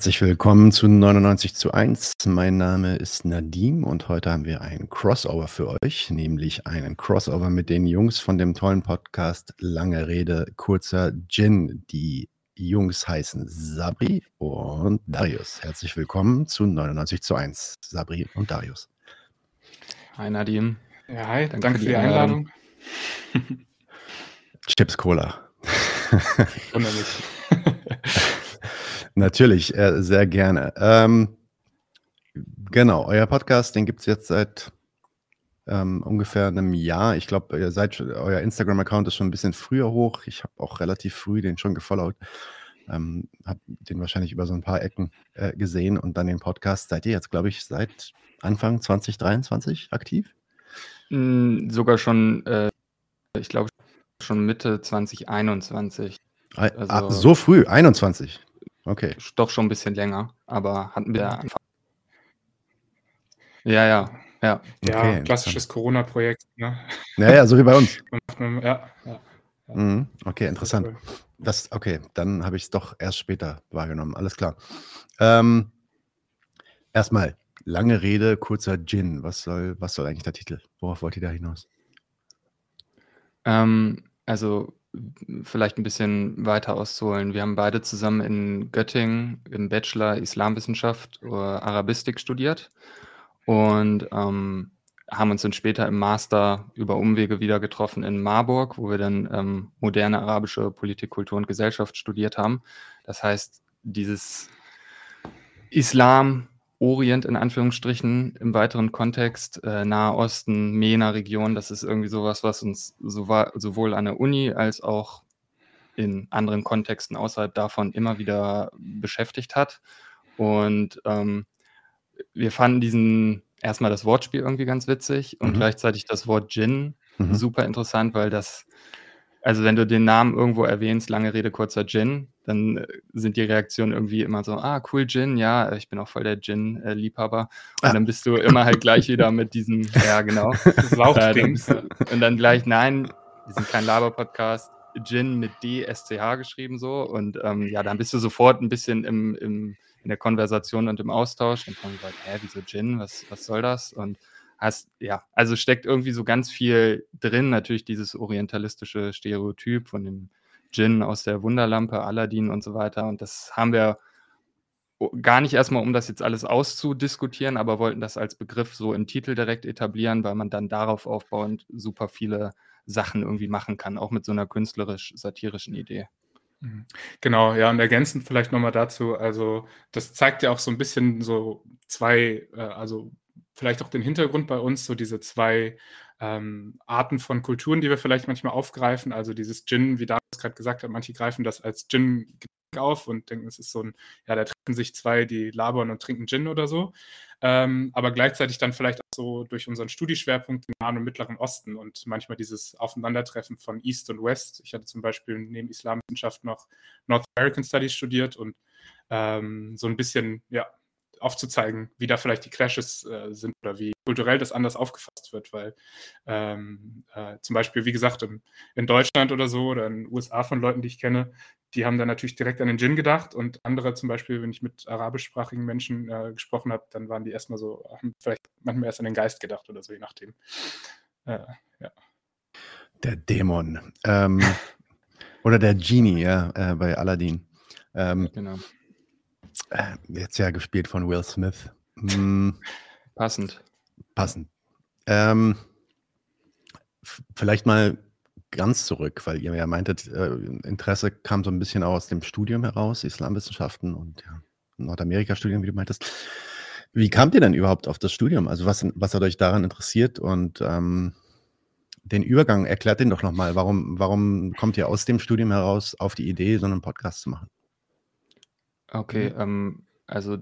Herzlich willkommen zu 99 zu 1. Mein Name ist Nadim und heute haben wir ein Crossover für euch, nämlich einen Crossover mit den Jungs von dem tollen Podcast Lange Rede, kurzer Gin. Die Jungs heißen Sabri und Darius. Herzlich willkommen zu 99 zu 1. Sabri und Darius. Hi Nadim. Ja, hi, danke, danke für die Einladung. Einladung. Chips Cola. Wunderlich. Natürlich, äh, sehr gerne. Ähm, genau, euer Podcast, den gibt es jetzt seit ähm, ungefähr einem Jahr. Ich glaube, ihr seid euer Instagram-Account ist schon ein bisschen früher hoch. Ich habe auch relativ früh den schon gefollowt. Ähm, habe den wahrscheinlich über so ein paar Ecken äh, gesehen und dann den Podcast. Seid ihr jetzt, glaube ich, seit Anfang 2023 aktiv? Mm, sogar schon, äh, ich glaube, schon Mitte 2021. Also, ah, so früh, 21. Okay. Doch schon ein bisschen länger, aber hatten wir Anfang. Ja, ja, ja. Ja, okay, klassisches Corona-Projekt. Ne? Ja, ja, so wie bei uns. ja, ja, ja. Mhm, okay, interessant. Das, okay, dann habe ich es doch erst später wahrgenommen. Alles klar. Ähm, erstmal, lange Rede, kurzer Gin. Was soll, was soll eigentlich der Titel? Worauf wollt ihr da hinaus? Ähm, also vielleicht ein bisschen weiter auszuholen. Wir haben beide zusammen in Göttingen im Bachelor Islamwissenschaft oder Arabistik studiert und ähm, haben uns dann später im Master über Umwege wieder getroffen in Marburg, wo wir dann ähm, moderne arabische Politik, Kultur und Gesellschaft studiert haben. Das heißt, dieses Islam, Orient in Anführungsstrichen im weiteren Kontext, äh, Nahe Osten, MENA-Region, das ist irgendwie sowas, was uns sowohl an der Uni als auch in anderen Kontexten außerhalb davon immer wieder beschäftigt hat. Und ähm, wir fanden diesen erstmal das Wortspiel irgendwie ganz witzig und mhm. gleichzeitig das Wort Gin mhm. super interessant, weil das also wenn du den Namen irgendwo erwähnst, lange Rede, kurzer Gin, dann äh, sind die Reaktionen irgendwie immer so, ah, cool Gin, ja, ich bin auch voll der Gin-Liebhaber. Und ah. dann bist du immer halt gleich wieder mit diesem, ja, genau. Sauchding. Äh, und dann gleich, nein, wir sind kein Laber-Podcast, Gin mit D, SCH geschrieben so. Und ähm, ja, dann bist du sofort ein bisschen im, im, in der Konversation und im Austausch. Und dann gesagt, hä, wieso Gin, was, was soll das? Und hast, ja, also steckt irgendwie so ganz viel drin. Natürlich dieses orientalistische Stereotyp von dem Djinn aus der Wunderlampe, Aladdin und so weiter. Und das haben wir gar nicht erstmal, um das jetzt alles auszudiskutieren, aber wollten das als Begriff so im Titel direkt etablieren, weil man dann darauf aufbauend super viele Sachen irgendwie machen kann, auch mit so einer künstlerisch-satirischen Idee. Mhm. Genau, ja, und ergänzend vielleicht nochmal dazu, also das zeigt ja auch so ein bisschen so zwei, äh, also vielleicht auch den Hintergrund bei uns, so diese zwei ähm, Arten von Kulturen, die wir vielleicht manchmal aufgreifen. Also dieses Gin, wie David gerade gesagt hat, manche greifen das als Gin auf und denken, es ist so ein, ja, da treffen sich zwei, die labern und trinken Gin oder so. Ähm, aber gleichzeitig dann vielleicht auch so durch unseren Studieschwerpunkt im Nahen und Mittleren Osten und manchmal dieses Aufeinandertreffen von East und West. Ich hatte zum Beispiel neben Islamwissenschaft noch North American Studies studiert und ähm, so ein bisschen, ja, aufzuzeigen, wie da vielleicht die Clashes äh, sind oder wie kulturell das anders aufgefasst wird, weil ähm, äh, zum Beispiel, wie gesagt, im, in Deutschland oder so oder in den USA von Leuten, die ich kenne, die haben dann natürlich direkt an den Djinn gedacht und andere zum Beispiel, wenn ich mit arabischsprachigen Menschen äh, gesprochen habe, dann waren die erstmal so, haben vielleicht manchmal erst an den Geist gedacht oder so, je nachdem. Äh, ja. Der Dämon. Ähm, oder der Genie, ja, äh, bei Aladdin. Ähm, genau. Äh, jetzt ja gespielt von Will Smith. Hm, passend. Passend. Ähm, vielleicht mal ganz zurück, weil ihr ja meintet, äh, Interesse kam so ein bisschen aus dem Studium heraus, Islamwissenschaften und ja, Nordamerika-Studium, wie du meintest. Wie kamt ihr denn überhaupt auf das Studium? Also was, was hat euch daran interessiert und ähm, den Übergang, erklärt den doch nochmal. Warum, warum kommt ihr aus dem Studium heraus auf die Idee, so einen Podcast zu machen? Okay, Mhm. ähm, also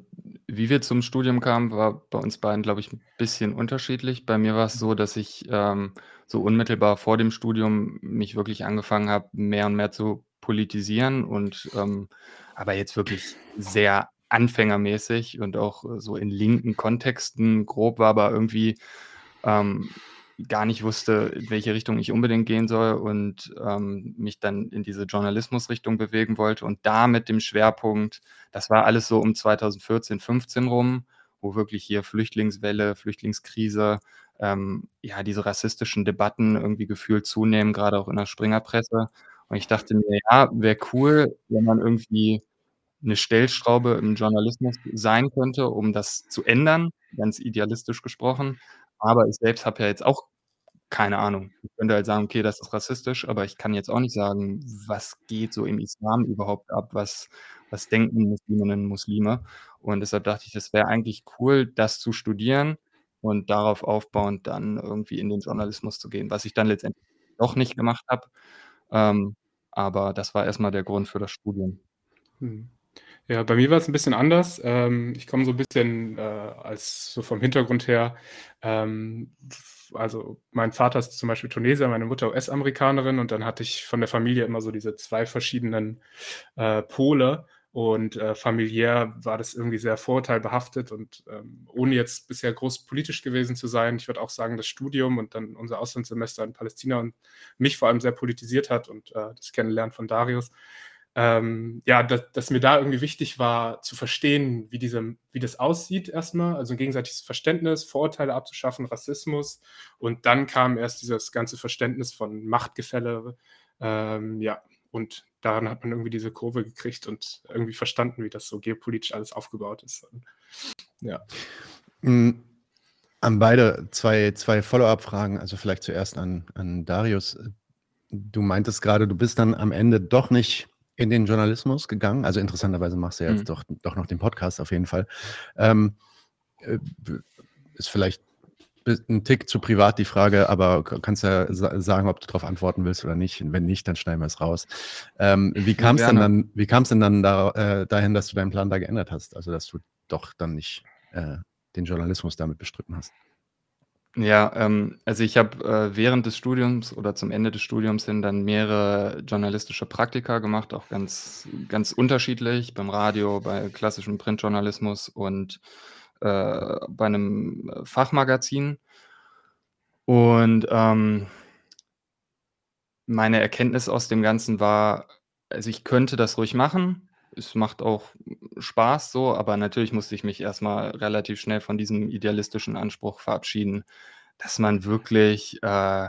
wie wir zum Studium kamen, war bei uns beiden, glaube ich, ein bisschen unterschiedlich. Bei mir war es so, dass ich, ähm, so unmittelbar vor dem Studium mich wirklich angefangen habe, mehr und mehr zu politisieren und, ähm aber jetzt wirklich sehr anfängermäßig und auch, äh, so in linken Kontexten grob, war aber irgendwie, ähm gar nicht wusste, in welche Richtung ich unbedingt gehen soll und ähm, mich dann in diese Journalismusrichtung bewegen wollte und da mit dem Schwerpunkt, das war alles so um 2014, 15 rum, wo wirklich hier Flüchtlingswelle, Flüchtlingskrise, ähm, ja, diese rassistischen Debatten irgendwie gefühlt zunehmen, gerade auch in der Springerpresse. Und ich dachte mir, ja, wäre cool, wenn man irgendwie eine Stellschraube im Journalismus sein könnte, um das zu ändern, ganz idealistisch gesprochen. Aber ich selbst habe ja jetzt auch keine Ahnung. Ich könnte halt sagen: „Okay, das ist rassistisch“, aber ich kann jetzt auch nicht sagen, was geht so im Islam überhaupt ab? Was was denken Musliminnen und Muslime? Und deshalb dachte ich, das wäre eigentlich cool, das zu studieren und darauf aufbauend dann irgendwie in den Journalismus zu gehen, was ich dann letztendlich doch nicht gemacht habe. Ähm, aber das war erst mal der Grund für das Studium. Mhm. Ja, bei mir war es ein bisschen anders. Ähm, ich komme so ein bisschen, äh, als so vom Hintergrund her. Ähm, also mein Vater ist zum Beispiel Tunesier, meine Mutter US-Amerikanerin und dann hatte ich von der Familie immer so diese zwei verschiedenen äh, Pole und äh, familiär war das irgendwie sehr vorurteilbehaftet und ähm, ohne jetzt bisher groß politisch gewesen zu sein, ich würde auch sagen, das Studium und dann unser Auslandssemester in Palästina und mich vor allem sehr politisiert hat und äh, das Kennenlernen von Darius ähm, ja, dass, dass, mir da irgendwie wichtig war, zu verstehen, wie, diese, wie das aussieht erstmal, also ein gegenseitiges Verständnis, Vorurteile abzuschaffen, Rassismus. Und dann kam erst dieses ganze Verständnis von Machtgefälle. Ähm, ja, und daran hat man irgendwie diese Kurve gekriegt und irgendwie verstanden, wie das so geopolitisch alles aufgebaut ist. Ja. Mhm. An beide zwei, zwei Follow-up-Fragen, also vielleicht zuerst an, an Darius. Du meintest gerade, du bist dann am Ende doch nicht in den Journalismus gegangen. Also interessanterweise machst du ja jetzt mhm. doch, doch noch den Podcast auf jeden Fall. Ähm, äh, ist vielleicht ein Tick zu privat die Frage, aber kannst ja sagen, ob du darauf antworten willst oder nicht. Wenn nicht, dann schneiden wir es raus. Ähm, wie kam es denn dann, wie kam es denn dann da, äh, dahin, dass du deinen Plan da geändert hast? Also dass du doch dann nicht äh, den Journalismus damit bestritten hast? Ja, ähm, also ich habe äh, während des Studiums oder zum Ende des Studiums hin dann mehrere journalistische Praktika gemacht, auch ganz, ganz unterschiedlich, beim Radio, bei klassischem Printjournalismus und äh, bei einem Fachmagazin. Und ähm, meine Erkenntnis aus dem Ganzen war, also ich könnte das ruhig machen, es macht auch Spaß so, aber natürlich musste ich mich erstmal relativ schnell von diesem idealistischen Anspruch verabschieden, dass man wirklich, äh,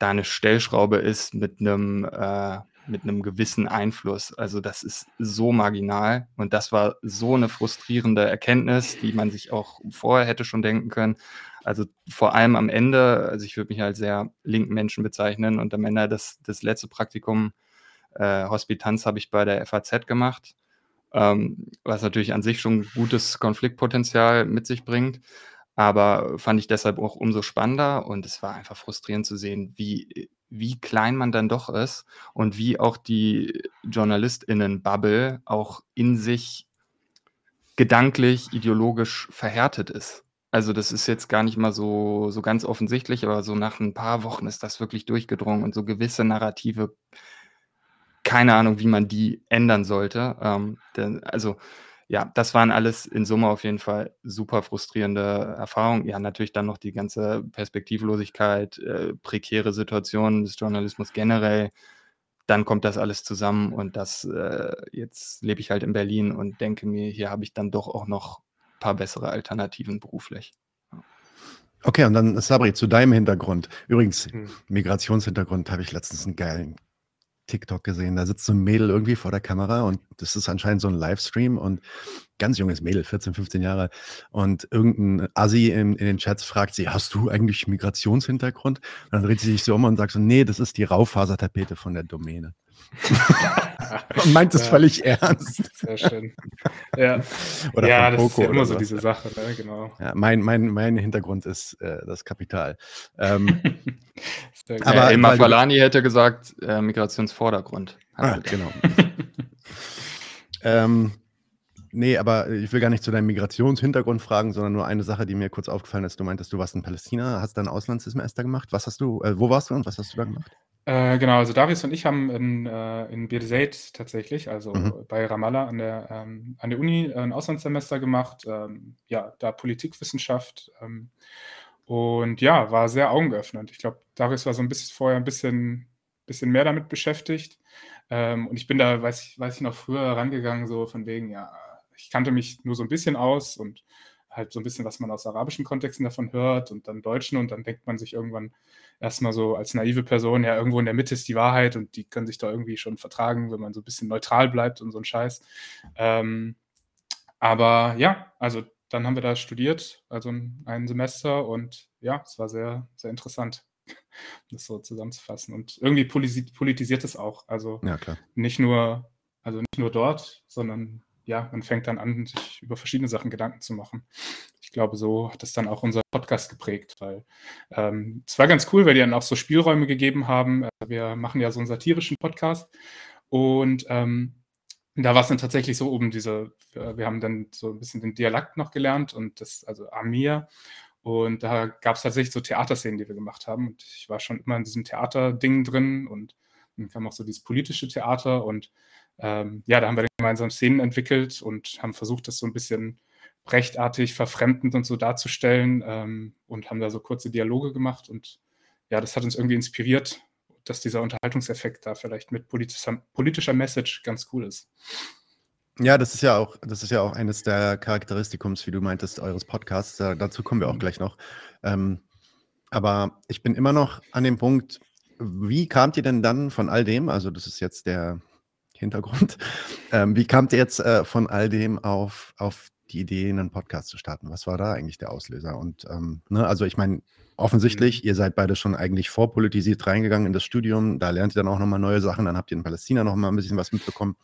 da eine Stellschraube ist mit einem äh, mit 'nem gewissen Einfluss. Also, das ist so marginal und das war so eine frustrierende Erkenntnis, die man sich auch vorher hätte schon denken können. Also, vor allem am Ende also, ich würde mich als sehr linken Menschen bezeichnen und am Ende das das letzte Praktikum äh, Hospitanz habe ich bei der FAZ gemacht, ähm, was natürlich an sich schon gutes Konfliktpotenzial mit sich bringt, aber fand ich deshalb auch umso spannender und es war einfach frustrierend zu sehen, wie wie klein man dann doch ist und wie auch die JournalistInnen-Bubble auch in sich gedanklich, ideologisch verhärtet ist. Also, das ist jetzt gar nicht mal so so ganz offensichtlich, aber so nach ein paar Wochen ist das wirklich durchgedrungen und so gewisse Narrative keine Ahnung, wie man die ändern sollte. Ähm, denn, also ja, das waren alles in Summe auf jeden Fall super frustrierende Erfahrungen. Ja, natürlich dann noch die ganze Perspektivlosigkeit, äh, prekäre Situationen des Journalismus generell. Dann kommt das alles zusammen und das, äh, jetzt lebe ich halt in Berlin und denke mir, hier habe ich dann doch auch noch ein paar bessere Alternativen beruflich. Okay, und dann Sabri, zu deinem Hintergrund. Übrigens, hm. Migrationshintergrund habe ich letztens einen geilen TikTok gesehen. Da sitzt so ein Mädel irgendwie vor der Kamera und das ist anscheinend so ein Livestream und ganz junges Mädel, 14, 15 Jahre. Und irgendein Assi in, in den Chats fragt sie, hast du eigentlich Migrationshintergrund? Und dann dreht sie sich so um und sagt so, nee, das ist die Raufasertapete von der Domäne. und meint es ja. völlig ernst. Sehr schön. Ja, Oder ja das ist ja immer so diese Sache, ne? genau. Ja, mein, mein, mein Hintergrund ist äh, das Kapital. Ähm, aber äh, Falani hätte gesagt, äh, Migrationsvordergrund. Ah, genau. ähm, Nee, aber ich will gar nicht zu deinem Migrationshintergrund fragen, sondern nur eine Sache, die mir kurz aufgefallen ist. Du meintest, du warst in Palästina, hast dein Auslandssemester gemacht. Was hast du, äh, wo warst du und was hast du da gemacht? Äh, genau, also Darius und ich haben in, äh, in Birzeit tatsächlich, also mhm. bei Ramallah an der, ähm, an der Uni ein Auslandssemester gemacht. Ähm, ja, da Politikwissenschaft. Ähm, Und ja, war sehr augenöffnend. Ich glaube, Darius war so ein bisschen vorher ein bisschen, bisschen mehr damit beschäftigt. Ähm, und ich bin da, weiß ich, weiß ich noch, früher rangegangen, so von wegen, ja, ich kannte mich nur so ein bisschen aus und halt so ein bisschen, was man aus arabischen Kontexten davon hört und dann Deutschen und dann denkt man sich irgendwann erstmal so als naive Person, ja, irgendwo in der Mitte ist die Wahrheit und die können sich da irgendwie schon vertragen, wenn man so ein bisschen neutral bleibt und so ein Scheiß. Ähm, aber ja, also dann haben wir da studiert, also ein Semester und ja, es war sehr, sehr interessant, das so zusammenzufassen. Und irgendwie politisiert es auch. Also ja, nicht nur, also nicht nur dort, sondern ja, man fängt dann an, sich über verschiedene Sachen Gedanken zu machen. Ich glaube, so hat es dann auch unser Podcast geprägt, weil ähm, es war ganz cool, weil die dann auch so Spielräume gegeben haben. Also wir machen ja so einen satirischen Podcast und ähm, da war es dann tatsächlich so oben diese, wir haben dann so ein bisschen den Dialekt noch gelernt und das, also Amir. Und da gab es tatsächlich so Theaterszenen, die wir gemacht haben. Und ich war schon immer in diesem Theaterding drin und dann kam auch so dieses politische Theater. Und ähm, ja, da haben wir gemeinsam Szenen entwickelt und haben versucht, das so ein bisschen brechtartig, verfremdend und so darzustellen ähm, und haben da so kurze Dialoge gemacht. Und ja, das hat uns irgendwie inspiriert dass dieser Unterhaltungseffekt da vielleicht mit politischer, politischer Message ganz cool ist. Ja, das ist ja auch, das ist ja auch eines der Charakteristikums, wie du meintest, eures Podcasts. Da, dazu kommen wir auch mhm. gleich noch. Ähm, aber ich bin immer noch an dem Punkt, wie kamt ihr denn dann von all dem, also das ist jetzt der Hintergrund, ähm, wie kamt ihr jetzt äh, von all dem auf, auf die Idee, einen Podcast zu starten? Was war da eigentlich der Auslöser? Und ähm, ne, also ich meine, offensichtlich, mhm. ihr seid beide schon eigentlich vorpolitisiert reingegangen in das Studium. Da lernt ihr dann auch nochmal neue Sachen. Dann habt ihr in Palästina nochmal ein bisschen was mitbekommen.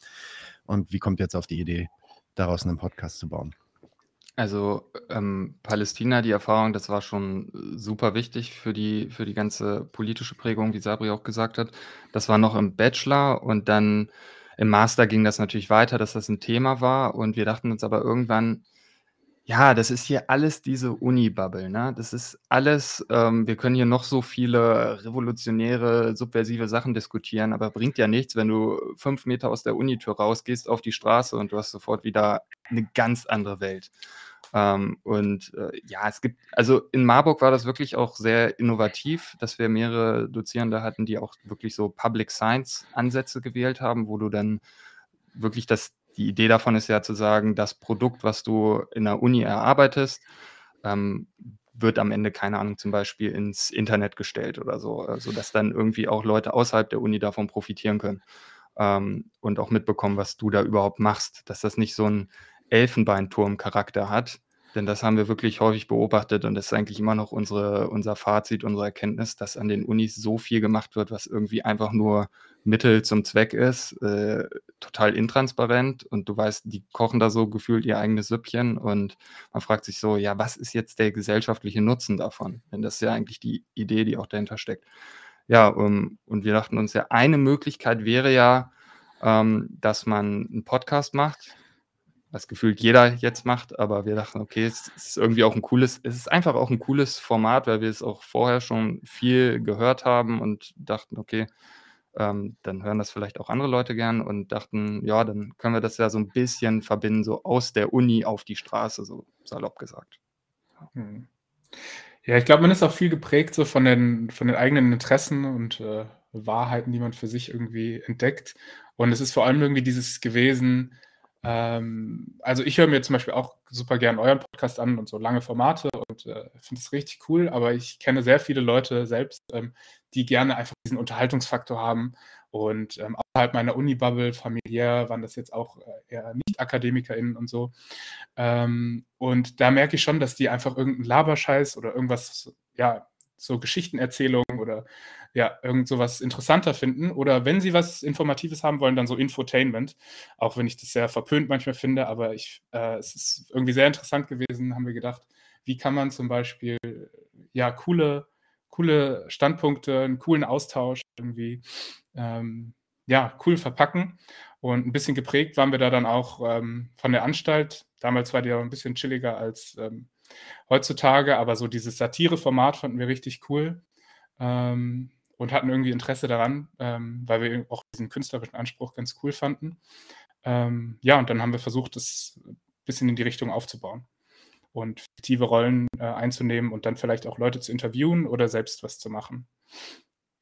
Und wie kommt ihr jetzt auf die Idee, daraus einen Podcast zu bauen? Also ähm, Palästina, die Erfahrung, das war schon super wichtig für die, für die ganze politische Prägung, wie Sabri auch gesagt hat. Das war noch im Bachelor und dann im Master ging das natürlich weiter, dass das ein Thema war. Und wir dachten uns aber irgendwann, ja, das ist hier alles diese Uni-Bubble, ne? Das ist alles ähm, wir können hier noch so viele revolutionäre, subversive Sachen diskutieren, aber bringt ja nichts, wenn du fünf Meter aus der Unitür rausgehst auf die Straße und du hast sofort wieder eine ganz andere Welt. Ähm, und, äh, ja, es gibt also in Marburg war das wirklich auch sehr innovativ, dass wir mehrere Dozierende hatten, die auch wirklich so Public Science Ansätze gewählt haben, wo du dann wirklich das die Idee davon ist ja zu sagen, das Produkt, was du in der Uni erarbeitest, ähm, wird am Ende, keine Ahnung, zum Beispiel ins Internet gestellt oder so, äh, sodass dann irgendwie auch Leute außerhalb der Uni davon profitieren können ähm, und auch mitbekommen, was du da überhaupt machst, dass das nicht so ein Elfenbeinturm-Charakter hat, denn das haben wir wirklich häufig beobachtet und das ist eigentlich immer noch unsere, unser Fazit, unsere Erkenntnis, dass an den Unis so viel gemacht wird, was irgendwie einfach nur Mittel zum Zweck ist, äh, total intransparent und du weißt, die kochen da so gefühlt ihr eigenes Süppchen und man fragt sich so, ja, was ist jetzt der gesellschaftliche Nutzen davon? Denn das ist ja eigentlich die Idee, die auch dahinter steckt. Ja, um, und wir dachten uns ja, eine Möglichkeit wäre ja, ähm, dass man einen Podcast macht, was gefühlt jeder jetzt macht, aber wir dachten, okay, es ist irgendwie auch ein cooles, es ist einfach auch ein cooles Format, weil wir es auch vorher schon viel gehört haben und dachten, okay, ähm, dann hören das vielleicht auch andere Leute gern und dachten, ja, dann können wir das ja so ein bisschen verbinden, so aus der Uni auf die Straße, so salopp gesagt. Hm. Ja, ich glaube, man ist auch viel geprägt so von den, von den eigenen Interessen und äh, Wahrheiten, die man für sich irgendwie entdeckt. Und es ist vor allem irgendwie dieses gewesen, ähm, also ich höre mir zum Beispiel auch super gern euren Podcast an und so lange Formate und äh, finde es richtig cool, aber ich kenne sehr viele Leute selbst, ähm, die gerne einfach diesen Unterhaltungsfaktor haben. Und ähm, außerhalb meiner Uni-Bubble, familiär, waren das jetzt auch äh, eher Nicht-AkademikerInnen und so. Ähm, und da merke ich schon, dass die einfach irgendeinen Laberscheiß oder irgendwas, ja, so Geschichtenerzählungen oder ja, irgend sowas interessanter finden. Oder wenn sie was Informatives haben wollen, dann so Infotainment. Auch wenn ich das sehr verpönt manchmal finde, aber ich, äh, es ist irgendwie sehr interessant gewesen, haben wir gedacht, wie kann man zum Beispiel ja coole, coole Standpunkte, einen coolen Austausch irgendwie ähm, ja, cool verpacken. Und ein bisschen geprägt waren wir da dann auch ähm, von der Anstalt. Damals war die auch ein bisschen chilliger als ähm, heutzutage, aber so dieses Satire-Format fanden wir richtig cool ähm, und hatten irgendwie Interesse daran, ähm, weil wir auch diesen künstlerischen Anspruch ganz cool fanden. Ähm, ja, und dann haben wir versucht, das ein bisschen in die Richtung aufzubauen. und fiktive Rollen äh, einzunehmen und dann vielleicht auch Leute zu interviewen oder selbst was zu machen.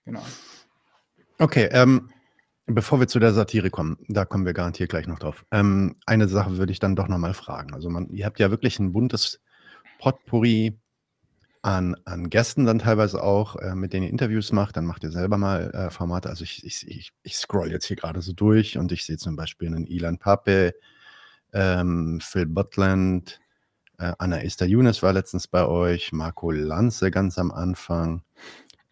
Genau. Okay, ähm, bevor wir zu der Satire kommen, da kommen wir garantiert gleich noch drauf. Ähm, eine Sache würde ich dann doch nochmal fragen. Also man, ihr habt ja wirklich ein buntes Potpourri an, an Gästen dann teilweise auch, äh, mit denen ihr Interviews macht. Dann macht ihr selber mal äh, Formate. Also ich, ich, ich, ich scroll jetzt hier gerade so durch und ich sehe zum Beispiel einen Ilan Pape, ähm, Phil Butland, äh, Anna Esther Younes war letztens bei euch, Marco Lanze ganz am Anfang.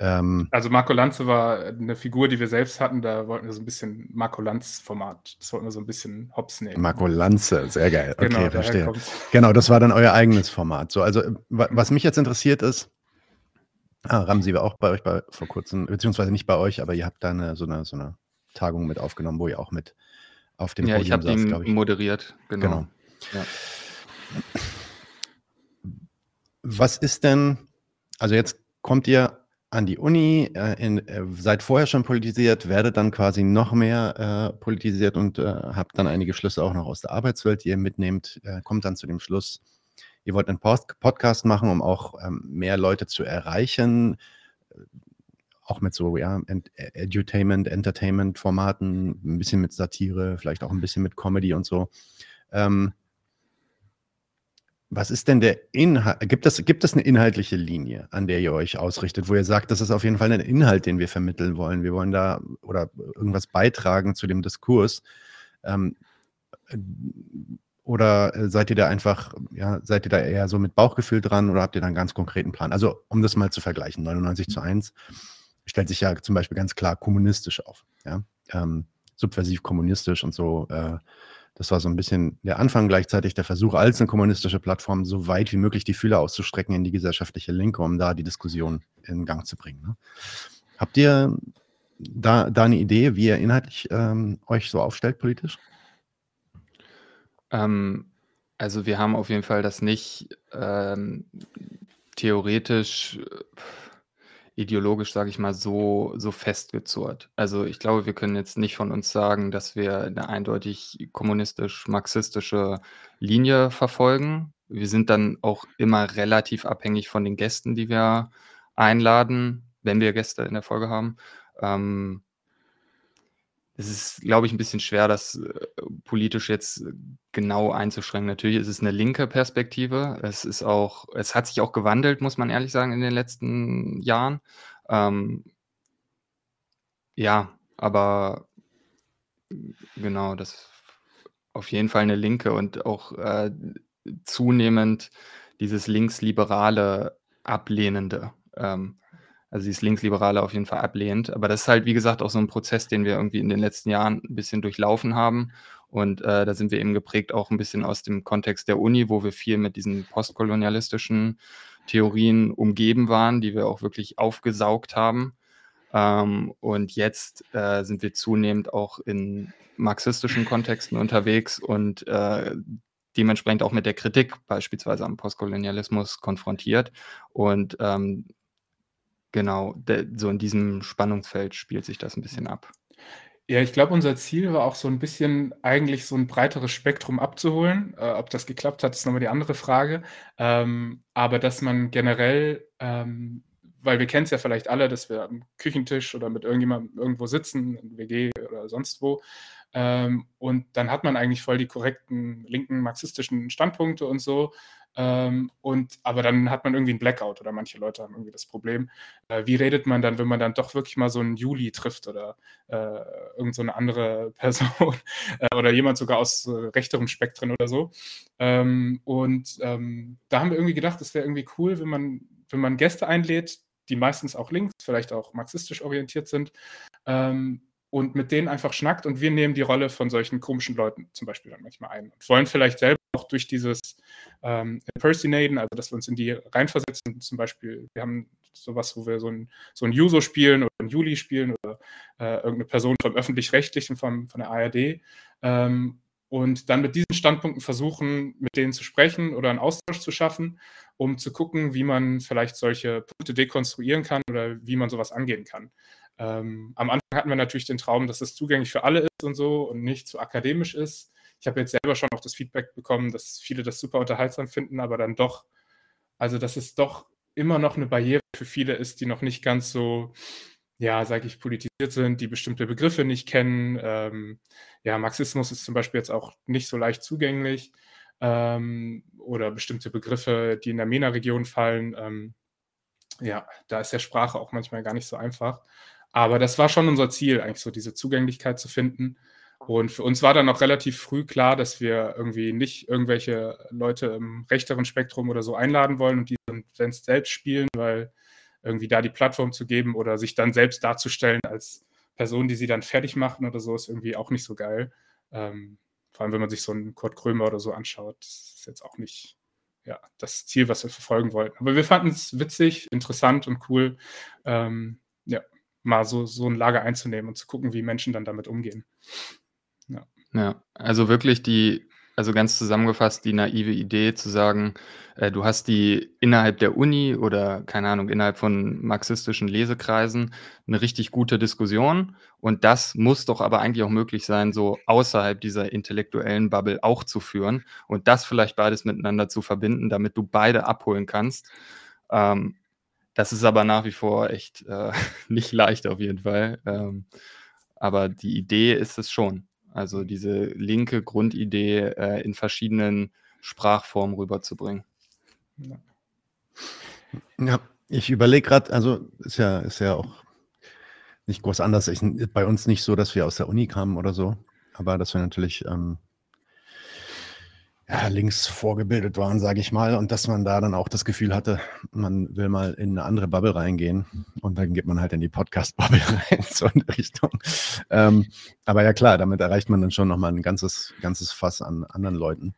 Ähm, also Marco Lanze war eine Figur, die wir selbst hatten. Da wollten wir so ein bisschen Marco Lanz-Format. Das wollten wir so ein bisschen hops nehmen. Marco Lanze, sehr geil. Okay, genau, verstehe. Genau, das war dann euer eigenes Format. So, also was mich jetzt interessiert ist, ah, Ramsi war auch bei euch bei, vor kurzem, beziehungsweise nicht bei euch, aber ihr habt da eine, so, eine, so eine Tagung mit aufgenommen, wo ihr auch mit auf dem ja, Podium saß, glaube ich. moderiert, genau. genau. Ja. Was ist denn, also jetzt kommt ihr an die Uni, äh, in, äh, seid vorher schon politisiert, werdet dann quasi noch mehr äh, politisiert und äh, habt dann einige Schlüsse auch noch aus der Arbeitswelt, die ihr mitnehmt, äh, kommt dann zu dem Schluss, ihr wollt einen Post Podcast machen, um auch ähm, mehr Leute zu erreichen, äh, auch mit so ja, Edutainment, Entertainment-Formaten, ein bisschen mit Satire, vielleicht auch ein bisschen mit Comedy und so. Ähm, was ist denn der Inhalt? Gibt es, gibt es eine inhaltliche Linie, an der ihr euch ausrichtet, wo ihr sagt, das ist auf jeden Fall ein Inhalt, den wir vermitteln wollen? Wir wollen da oder irgendwas beitragen zu dem Diskurs. Ähm, oder seid ihr da einfach, ja, seid ihr da eher so mit Bauchgefühl dran oder habt ihr da einen ganz konkreten Plan? Also, um das mal zu vergleichen, 99 zu 1 stellt sich ja zum Beispiel ganz klar kommunistisch auf, ja, ähm, subversiv kommunistisch und so. Äh, das war so ein bisschen der Anfang, gleichzeitig der Versuch, als eine kommunistische Plattform so weit wie möglich die Fühler auszustrecken in die gesellschaftliche Linke, um da die Diskussion in Gang zu bringen. Ne? Habt ihr da, da eine Idee, wie ihr inhaltlich ähm, euch so aufstellt politisch? Ähm, also wir haben auf jeden Fall das nicht ähm, theoretisch ideologisch, sage ich mal, so, so festgezurrt. Also ich glaube, wir können jetzt nicht von uns sagen, dass wir eine eindeutig kommunistisch-marxistische Linie verfolgen. Wir sind dann auch immer relativ abhängig von den Gästen, die wir einladen, wenn wir Gäste in der Folge haben. Ähm, es ist, glaube ich, ein bisschen schwer, das äh, politisch jetzt genau einzuschränken. Natürlich ist es eine linke Perspektive. Es ist auch, es hat sich auch gewandelt, muss man ehrlich sagen, in den letzten Jahren. Ähm, ja, aber genau, das auf jeden Fall eine linke und auch äh, zunehmend dieses linksliberale Ablehnende. Ähm, also dieses Linksliberale auf jeden Fall ablehnt. Aber das ist halt, wie gesagt, auch so ein Prozess, den wir irgendwie in den letzten Jahren ein bisschen durchlaufen haben. Und äh, da sind wir eben geprägt auch ein bisschen aus dem Kontext der Uni, wo wir viel mit diesen postkolonialistischen Theorien umgeben waren, die wir auch wirklich aufgesaugt haben. Ähm, und jetzt äh, sind wir zunehmend auch in marxistischen Kontexten unterwegs und äh, dementsprechend auch mit der Kritik beispielsweise am Postkolonialismus konfrontiert. Und ähm, Genau, so in diesem Spannungsfeld spielt sich das ein bisschen ab. Ja, ich glaube, unser Ziel war auch so ein bisschen eigentlich so ein breiteres Spektrum abzuholen. Äh, ob das geklappt hat, ist nochmal die andere Frage. Ähm, aber dass man generell, ähm, weil wir kennen es ja vielleicht alle, dass wir am Küchentisch oder mit irgendjemandem irgendwo sitzen, in WG oder sonst wo, ähm, und dann hat man eigentlich voll die korrekten linken marxistischen Standpunkte und so. Ähm, und, aber dann hat man irgendwie einen Blackout oder manche Leute haben irgendwie das Problem. Äh, wie redet man dann, wenn man dann doch wirklich mal so einen Juli trifft oder äh, irgend so andere Person äh, oder jemand sogar aus äh, rechterem Spektrum oder so. Ähm, und ähm, da haben wir irgendwie gedacht, es wäre irgendwie cool, wenn man, wenn man Gäste einlädt, die meistens auch links, vielleicht auch marxistisch orientiert sind, ähm, und mit denen einfach schnackt und wir nehmen die Rolle von solchen komischen Leuten zum Beispiel dann manchmal ein und wollen vielleicht selber auch durch dieses ähm, Impersonaten, also dass wir uns in die reinversetzen, zum Beispiel, wir haben sowas, wo wir so ein, so ein Juso spielen oder ein Juli spielen oder äh, irgendeine Person vom Öffentlich-Rechtlichen, von, von der ARD ähm, und dann mit diesen Standpunkten versuchen, mit denen zu sprechen oder einen Austausch zu schaffen, um zu gucken, wie man vielleicht solche Punkte dekonstruieren kann oder wie man sowas angehen kann. Ähm, am Anfang hatten wir natürlich den Traum, dass es zugänglich für alle ist und so und nicht zu akademisch ist. Ich habe jetzt selber schon auch das Feedback bekommen, dass viele das super unterhaltsam finden, aber dann doch, also dass es doch immer noch eine Barriere für viele ist, die noch nicht ganz so, ja, sage ich, politisiert sind, die bestimmte Begriffe nicht kennen. Ähm, ja, Marxismus ist zum Beispiel jetzt auch nicht so leicht zugänglich ähm, oder bestimmte Begriffe, die in der MENA-Region fallen. Ähm, ja, da ist ja Sprache auch manchmal gar nicht so einfach. Aber das war schon unser Ziel, eigentlich so diese Zugänglichkeit zu finden. Und für uns war dann auch relativ früh klar, dass wir irgendwie nicht irgendwelche Leute im rechteren Spektrum oder so einladen wollen und die dann selbst spielen, weil irgendwie da die Plattform zu geben oder sich dann selbst darzustellen als Person, die sie dann fertig machen oder so, ist irgendwie auch nicht so geil. Ähm, vor allem, wenn man sich so einen Kurt Krömer oder so anschaut, ist jetzt auch nicht ja, das Ziel, was wir verfolgen wollten. Aber wir fanden es witzig, interessant und cool, ähm, ja, mal so, so ein Lager einzunehmen und zu gucken, wie Menschen dann damit umgehen. Ja. also wirklich die also ganz zusammengefasst die naive Idee zu sagen, äh, du hast die innerhalb der Uni oder keine Ahnung, innerhalb von marxistischen Lesekreisen eine richtig gute Diskussion und das muss doch aber eigentlich auch möglich sein, so außerhalb dieser intellektuellen Bubble auch zu führen und das vielleicht beides miteinander zu verbinden, damit du beide abholen kannst. Ähm, das ist aber nach wie vor echt äh, nicht leicht auf jeden Fall. Ähm, aber die Idee ist es schon. Also diese linke Grundidee äh, in verschiedenen Sprachformen rüberzubringen. Ja, ja ich überlege gerade, also ist ja, ist ja auch nicht groß anders. Ich, bei uns nicht so, dass wir aus der Uni kamen oder so, aber dass wir natürlich ähm, links vorgebildet waren, sage ich mal, und dass man da dann auch das Gefühl hatte, man will mal in eine andere Bubble reingehen und dann geht man halt in die Podcast-Bubble rein, so in der Richtung. Ähm, aber ja klar, damit erreicht man dann schon nochmal ein ganzes, ganzes Fass an anderen Leuten.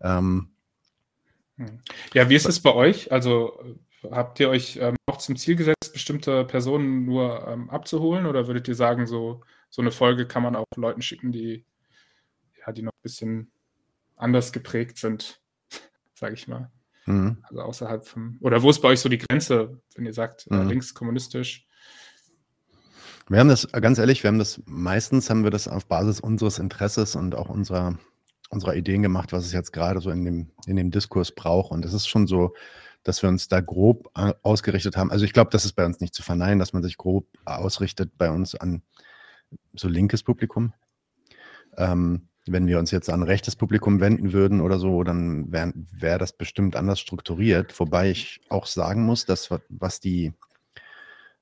Ähm, hm. ja, wie ist es bei euch? Also habt ihr euch ähm, auch zum Ziel gesetzt, bestimmte Personen nur ähm, abzuholen oder würdet ihr sagen, so, so eine Folge kann man auch Leuten schicken, die, ja, die noch ein bisschen anders geprägt sind, sage ich mal. Mhm. Also außerhalb vom, oder wo ist bei euch so die Grenze, wenn ihr sagt, äh, mhm. links kommunistisch? Wir haben das, ganz ehrlich, wir haben das, meistens haben wir das auf Basis unseres Interesses und auch unserer, unserer Ideen gemacht, was es jetzt gerade so in dem, in dem Diskurs braucht. Und es ist schon so, dass wir uns da grob ausgerichtet haben. Also ich glaube, das ist bei uns nicht zu verneinen, dass man sich grob ausrichtet bei uns an so linkes Publikum. Ähm, wenn wir uns jetzt an rechtes Publikum wenden würden oder so, dann wäre wär das bestimmt anders strukturiert. Wobei ich auch sagen muss, dass was die,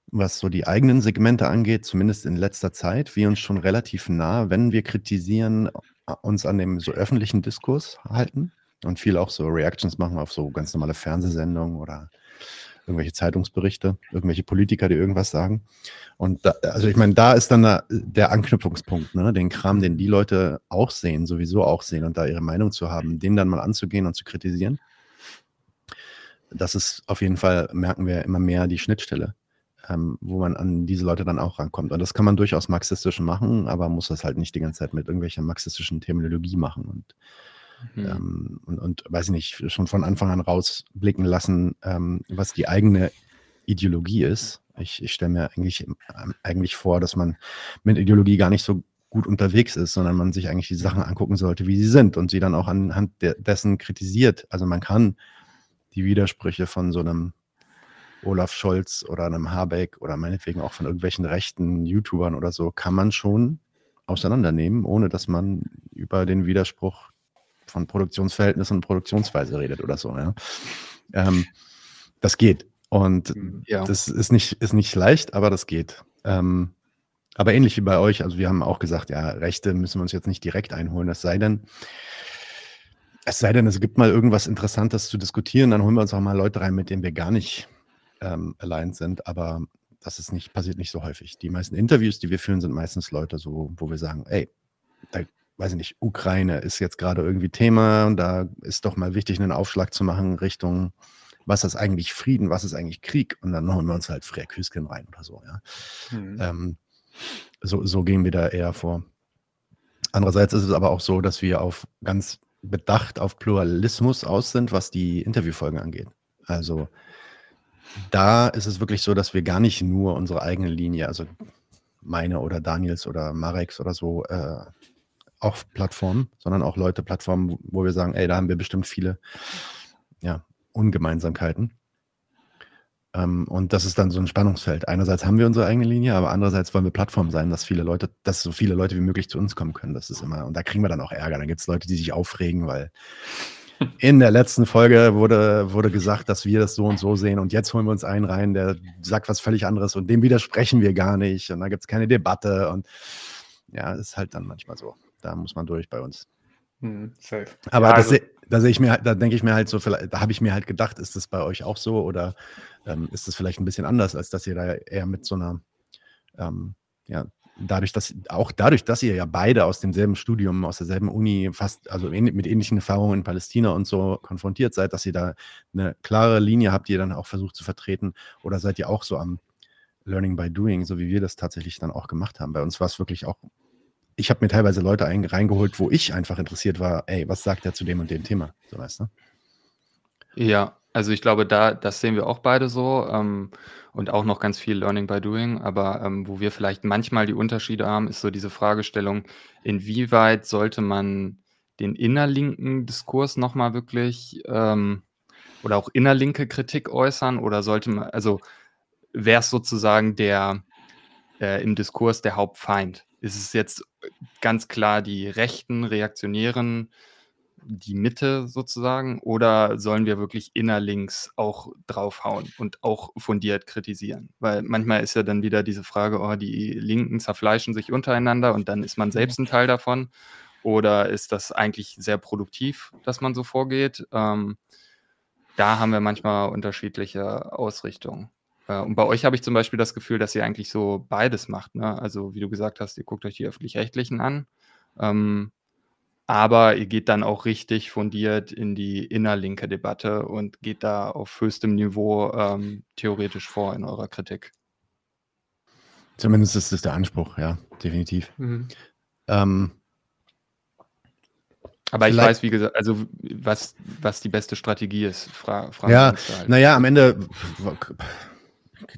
was so die eigenen Segmente angeht, zumindest in letzter Zeit, wir uns schon relativ nah, wenn wir kritisieren, uns an dem so öffentlichen Diskurs halten und viel auch so Reactions machen auf so ganz normale Fernsehsendungen oder irgendwelche Zeitungsberichte, irgendwelche Politiker, die irgendwas sagen. Und da, also ich meine, da ist dann der, der Anknüpfungspunkt, ne? den Kram, den die Leute auch sehen, sowieso auch sehen und da ihre Meinung zu haben, den dann mal anzugehen und zu kritisieren. Das ist auf jeden Fall, merken wir immer mehr die Schnittstelle, ähm, wo man an diese Leute dann auch rankommt. Und das kann man durchaus marxistisch machen, aber muss das halt nicht die ganze Zeit mit irgendwelcher marxistischen Terminologie machen. Und Mhm. Ähm, und, und, weiß ich nicht, schon von Anfang an rausblicken lassen, ähm, was die eigene Ideologie ist. Ich, ich stelle mir eigentlich, ähm, eigentlich vor, dass man mit Ideologie gar nicht so gut unterwegs ist, sondern man sich eigentlich die Sachen angucken sollte, wie sie sind und sie dann auch anhand de dessen kritisiert. Also man kann die Widersprüche von so einem Olaf Scholz oder einem Habeck oder meinetwegen auch von irgendwelchen rechten YouTubern oder so, kann man schon auseinandernehmen, ohne dass man über den Widerspruch von Produktionsverhältnissen und Produktionsweise redet oder so. Ja. Ähm, das geht. Und ja. das ist nicht, ist nicht leicht, aber das geht. Ähm, aber ähnlich wie bei euch, also wir haben auch gesagt, ja, Rechte müssen wir uns jetzt nicht direkt einholen, es sei denn, es sei denn, es gibt mal irgendwas Interessantes zu diskutieren, dann holen wir uns auch mal Leute rein, mit denen wir gar nicht ähm, aligned sind, aber das ist nicht, passiert nicht so häufig. Die meisten Interviews, die wir führen, sind meistens Leute so, wo wir sagen, ey, da weiß ich nicht, Ukraine ist jetzt gerade irgendwie Thema und da ist doch mal wichtig, einen Aufschlag zu machen Richtung, was ist eigentlich Frieden, was ist eigentlich Krieg? Und dann holen wir uns halt Freya Küsken rein oder so, ja. Mhm. Ähm, so, so gehen wir da eher vor. Andererseits ist es aber auch so, dass wir auf ganz bedacht auf Pluralismus aus sind, was die Interviewfolgen angeht. Also da ist es wirklich so, dass wir gar nicht nur unsere eigene Linie, also meine oder Daniels oder Mareks oder so, äh, auch Plattformen, sondern auch Leute, Plattformen, wo wir sagen, ey, da haben wir bestimmt viele ja, Ungemeinsamkeiten. Ähm, und das ist dann so ein Spannungsfeld. Einerseits haben wir unsere eigene Linie, aber andererseits wollen wir Plattform sein, dass viele Leute, dass so viele Leute wie möglich zu uns kommen können. Das ist immer, und da kriegen wir dann auch Ärger. Dann gibt es Leute, die sich aufregen, weil in der letzten Folge wurde, wurde gesagt, dass wir das so und so sehen und jetzt holen wir uns einen rein, der sagt was völlig anderes und dem widersprechen wir gar nicht und da gibt es keine Debatte und ja, ist halt dann manchmal so. Da muss man durch bei uns. Hm, safe. Aber ja, also, da sehe ich mir, da denke ich mir halt so, da habe ich mir halt gedacht, ist das bei euch auch so oder ähm, ist das vielleicht ein bisschen anders, als dass ihr da eher mit so einer, ähm, ja, dadurch, dass auch dadurch, dass ihr ja beide aus demselben Studium, aus derselben Uni, fast, also mit ähnlichen Erfahrungen in Palästina und so konfrontiert seid, dass ihr da eine klare Linie habt, die ihr dann auch versucht zu vertreten, oder seid ihr auch so am Learning by Doing, so wie wir das tatsächlich dann auch gemacht haben? Bei uns war es wirklich auch ich habe mir teilweise Leute ein, reingeholt, wo ich einfach interessiert war, ey, was sagt er zu dem und dem Thema? So weißt du? Ja, also ich glaube, da, das sehen wir auch beide so ähm, und auch noch ganz viel Learning by Doing. Aber ähm, wo wir vielleicht manchmal die Unterschiede haben, ist so diese Fragestellung, inwieweit sollte man den innerlinken Diskurs nochmal wirklich ähm, oder auch innerlinke Kritik äußern oder sollte man, also wäre es sozusagen der äh, im Diskurs der Hauptfeind? Ist es jetzt ganz klar die rechten, reaktionären, die Mitte sozusagen, oder sollen wir wirklich innerlinks auch draufhauen und auch fundiert kritisieren? Weil manchmal ist ja dann wieder diese Frage, oh, die Linken zerfleischen sich untereinander und dann ist man selbst ein Teil davon. Oder ist das eigentlich sehr produktiv, dass man so vorgeht? Ähm, da haben wir manchmal unterschiedliche Ausrichtungen. Äh, und bei euch habe ich zum Beispiel das Gefühl, dass ihr eigentlich so beides macht. Ne? Also, wie du gesagt hast, ihr guckt euch die öffentlich-rechtlichen an, ähm, aber ihr geht dann auch richtig fundiert in die innerlinke Debatte und geht da auf höchstem Niveau ähm, theoretisch vor in eurer Kritik. Zumindest ist es der Anspruch, ja, definitiv. Mhm. Ähm, aber ich weiß, wie gesagt, also was, was die beste Strategie ist. Fra ja, naja, am Ende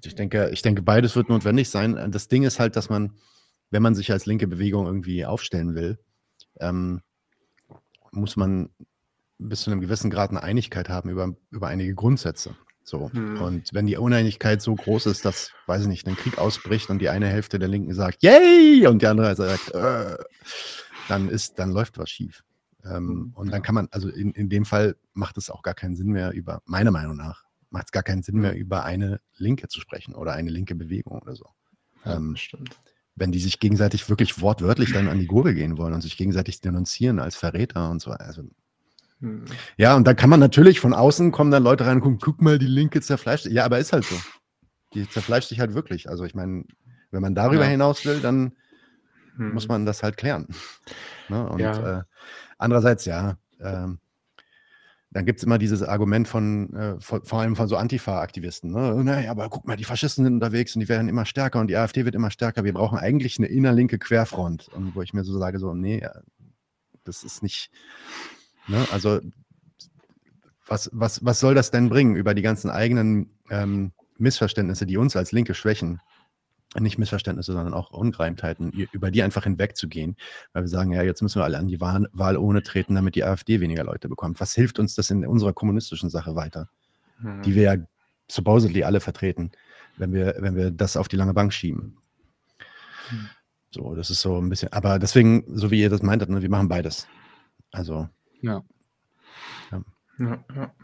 ich denke, ich denke, beides wird notwendig sein. Das Ding ist halt, dass man, wenn man sich als linke Bewegung irgendwie aufstellen will, ähm, muss man bis zu einem gewissen Grad eine Einigkeit haben über, über einige Grundsätze. So. Hm. Und wenn die Uneinigkeit so groß ist, dass, weiß ich nicht, ein Krieg ausbricht und die eine Hälfte der Linken sagt, yay, und die andere sagt, äh, dann ist, dann läuft was schief. Ähm, hm. und dann kann man, also in, in dem Fall macht es auch gar keinen Sinn mehr über, meiner Meinung nach, macht es gar keinen Sinn mehr, über eine Linke zu sprechen oder eine linke Bewegung oder so. Ja, ähm, stimmt. Wenn die sich gegenseitig wirklich wortwörtlich dann an die Gurgel gehen wollen und sich gegenseitig denunzieren als Verräter und so. Also, hm. Ja, und da kann man natürlich von außen kommen dann Leute rein und gucken, guck mal, die Linke zerfleischt. Ja, aber ist halt so. Die zerfleischt sich halt wirklich. Also ich meine, wenn man darüber ja. hinaus will, dann hm. muss man das halt klären. Ne? Und ja. äh, andererseits, ja, ähm, dann gibt es immer dieses Argument von, äh, vor, vor, allem von so Antifa-Aktivisten. Ne? Naja, aber guck mal, die Faschisten sind unterwegs und die werden immer stärker und die AfD wird immer stärker. Wir brauchen eigentlich eine innerlinke Querfront. Und wo ich mir so sage, so, nee, das ist nicht, ne? also was, was, was soll das denn bringen über die ganzen eigenen ähm, Missverständnisse, die uns als Linke schwächen? Nicht Missverständnisse, sondern auch Ungereimtheiten, über die einfach hinwegzugehen, weil wir sagen, ja, jetzt müssen wir alle an die Wahl, Wahl ohne treten, damit die AfD weniger Leute bekommt. Was hilft uns das in unserer kommunistischen Sache weiter, mhm. die wir ja supposedly alle vertreten, wenn wir, wenn wir das auf die lange Bank schieben? Mhm. So, das ist so ein bisschen, aber deswegen, so wie ihr das meintet, ne, wir machen beides. Also. Ja. ja. ja, ja.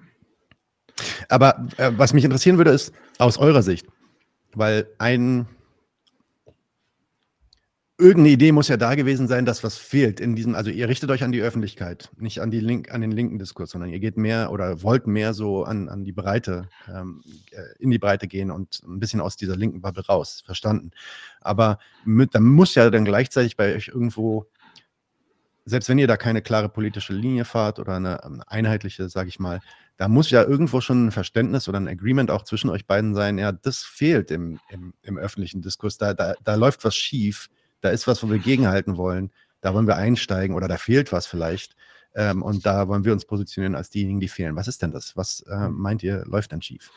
Aber äh, was mich interessieren würde, ist aus eurer Sicht, weil ein irgendeine Idee muss ja da gewesen sein, dass was fehlt in diesem, also ihr richtet euch an die Öffentlichkeit, nicht an die Link, an den linken Diskurs, sondern ihr geht mehr oder wollt mehr so an, an die Breite, ähm, äh, in die Breite gehen und ein bisschen aus dieser linken Bubble raus, verstanden. Aber da muss ja dann gleichzeitig bei euch irgendwo, selbst wenn ihr da keine klare politische Linie fahrt oder eine, eine einheitliche, sage ich mal, da muss ja irgendwo schon ein Verständnis oder ein Agreement auch zwischen euch beiden sein, ja, das fehlt im, im, im öffentlichen Diskurs, da, da, da läuft was schief da ist was, wo wir gegenhalten wollen, da wollen wir einsteigen oder da fehlt was vielleicht. Ähm, und da wollen wir uns positionieren als diejenigen, die fehlen. Was ist denn das? Was äh, meint ihr, läuft denn schief?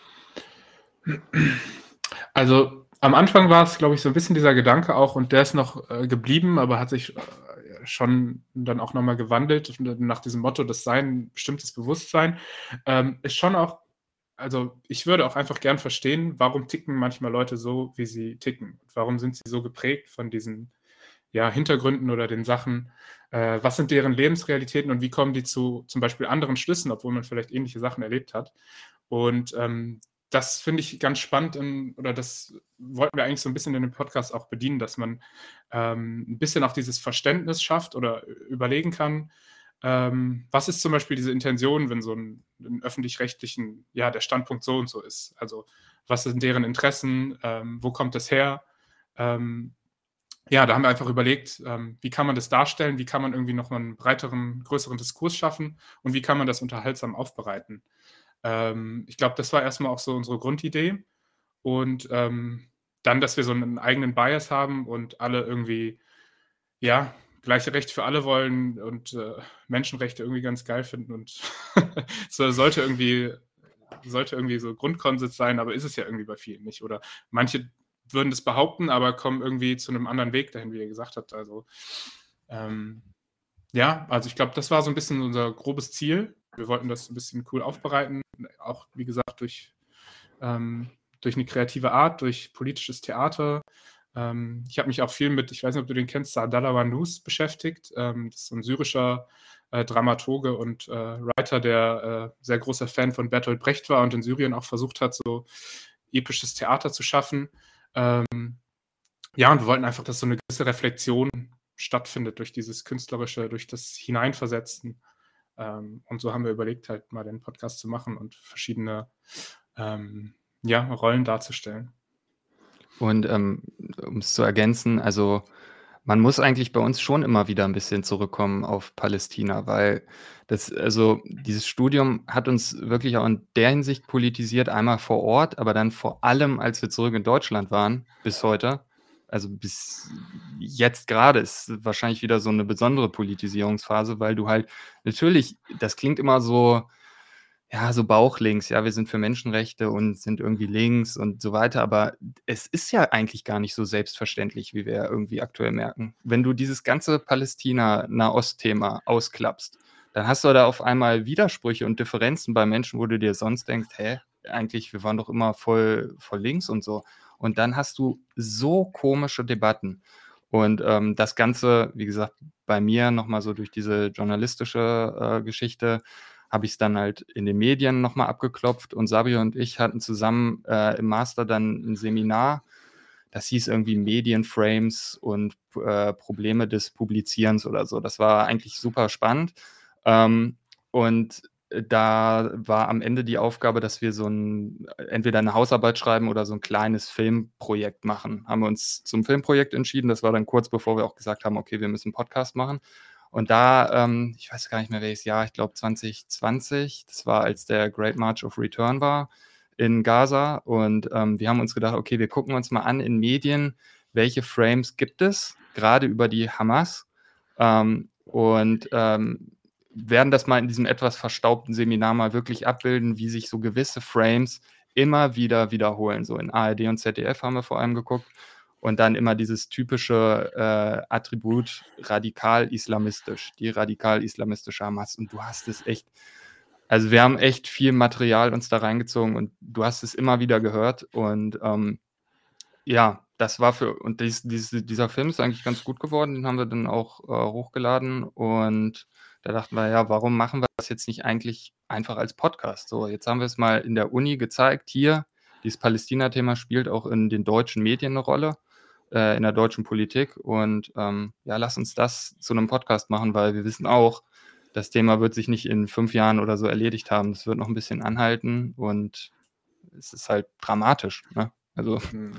Also am Anfang war es, glaube ich, so ein bisschen dieser Gedanke auch, und der ist noch äh, geblieben, aber hat sich äh, schon dann auch nochmal gewandelt nach diesem Motto, das Sein, bestimmtes Bewusstsein, ähm, ist schon auch, also ich würde auch einfach gern verstehen, warum ticken manchmal Leute so, wie sie ticken. Warum sind sie so geprägt von diesen ja, Hintergründen oder den Sachen? Äh, was sind deren Lebensrealitäten und wie kommen die zu zum Beispiel anderen Schlüssen, obwohl man vielleicht ähnliche Sachen erlebt hat? Und ähm, das finde ich ganz spannend in, oder das wollten wir eigentlich so ein bisschen in dem Podcast auch bedienen, dass man ähm, ein bisschen auch dieses Verständnis schafft oder überlegen kann, ähm, was ist zum Beispiel diese Intention, wenn so ein, öffentlich-rechtlichen, ja, der Standpunkt so und so ist. Also was sind deren Interessen, ähm, wo kommt das her? Ähm, ja, da haben wir einfach überlegt, ähm, wie kann man das darstellen, wie kann man irgendwie nochmal einen breiteren, größeren Diskurs schaffen und wie kann man das unterhaltsam aufbereiten. Ähm, ich glaube, das war erstmal auch so unsere Grundidee. Und ähm, dann, dass wir so einen eigenen Bias haben und alle irgendwie, ja, gleiche Rechte für alle wollen und äh, Menschenrechte irgendwie ganz geil finden und so sollte irgendwie sollte irgendwie so Grundkonsens sein, aber ist es ja irgendwie bei vielen nicht. Oder manche würden das behaupten, aber kommen irgendwie zu einem anderen Weg dahin, wie ihr gesagt habt. Also ähm, ja, also ich glaube, das war so ein bisschen unser grobes Ziel. Wir wollten das ein bisschen cool aufbereiten, auch wie gesagt durch, ähm, durch eine kreative Art, durch politisches Theater. Ähm, ich habe mich auch viel mit, ich weiß nicht, ob du den kennst, Saadallah Wanus beschäftigt. Ähm, das ist ein syrischer äh, Dramaturge und äh, Writer, der äh, sehr großer Fan von Bertolt Brecht war und in Syrien auch versucht hat, so episches Theater zu schaffen. Ähm, ja, und wir wollten einfach, dass so eine gewisse Reflexion stattfindet durch dieses künstlerische, durch das Hineinversetzen. Ähm, und so haben wir überlegt, halt mal den Podcast zu machen und verschiedene ähm, ja, Rollen darzustellen. Und ähm, um es zu ergänzen, also man muss eigentlich bei uns schon immer wieder ein bisschen zurückkommen auf Palästina, weil das, also dieses Studium hat uns wirklich auch in der Hinsicht politisiert, einmal vor Ort, aber dann vor allem, als wir zurück in Deutschland waren, bis heute. Also bis jetzt gerade ist wahrscheinlich wieder so eine besondere Politisierungsphase, weil du halt natürlich, das klingt immer so, ja, so bauchlinks, ja, wir sind für Menschenrechte und sind irgendwie links und so weiter, aber es ist ja eigentlich gar nicht so selbstverständlich, wie wir irgendwie aktuell merken. Wenn du dieses ganze Palästina-Nahost-Thema ausklappst, dann hast du da auf einmal Widersprüche und Differenzen bei Menschen, wo du dir sonst denkst, hä, eigentlich, wir waren doch immer voll, voll links und so. Und dann hast du so komische Debatten. Und ähm, das Ganze, wie gesagt, bei mir nochmal so durch diese journalistische äh, Geschichte, habe ich es dann halt in den Medien nochmal abgeklopft und Sabio und ich hatten zusammen äh, im Master dann ein Seminar, das hieß irgendwie Medienframes und äh, Probleme des Publizierens oder so. Das war eigentlich super spannend. Ähm, und da war am Ende die Aufgabe, dass wir so ein, entweder eine Hausarbeit schreiben oder so ein kleines Filmprojekt machen. Haben wir uns zum Filmprojekt entschieden. Das war dann kurz bevor wir auch gesagt haben, okay, wir müssen einen Podcast machen. Und da, ähm, ich weiß gar nicht mehr welches Jahr, ich glaube 2020, das war als der Great March of Return war in Gaza. Und ähm, wir haben uns gedacht, okay, wir gucken uns mal an in Medien, welche Frames gibt es, gerade über die Hamas. Ähm, und ähm, werden das mal in diesem etwas verstaubten Seminar mal wirklich abbilden, wie sich so gewisse Frames immer wieder wiederholen. So in ARD und ZDF haben wir vor allem geguckt und dann immer dieses typische äh, Attribut radikal-islamistisch, die radikal-islamistische Hamas. Und du hast es echt, also wir haben echt viel Material uns da reingezogen und du hast es immer wieder gehört. Und ähm, ja, das war für, und dies, dies, dieser Film ist eigentlich ganz gut geworden, den haben wir dann auch äh, hochgeladen und da dachten wir, ja, warum machen wir das jetzt nicht eigentlich einfach als Podcast? So, jetzt haben wir es mal in der Uni gezeigt, hier, dieses Palästina-Thema spielt auch in den deutschen Medien eine Rolle äh, in der deutschen Politik. Und ähm, ja, lass uns das zu einem Podcast machen, weil wir wissen auch, das Thema wird sich nicht in fünf Jahren oder so erledigt haben. Es wird noch ein bisschen anhalten und es ist halt dramatisch. Ne? Also mhm.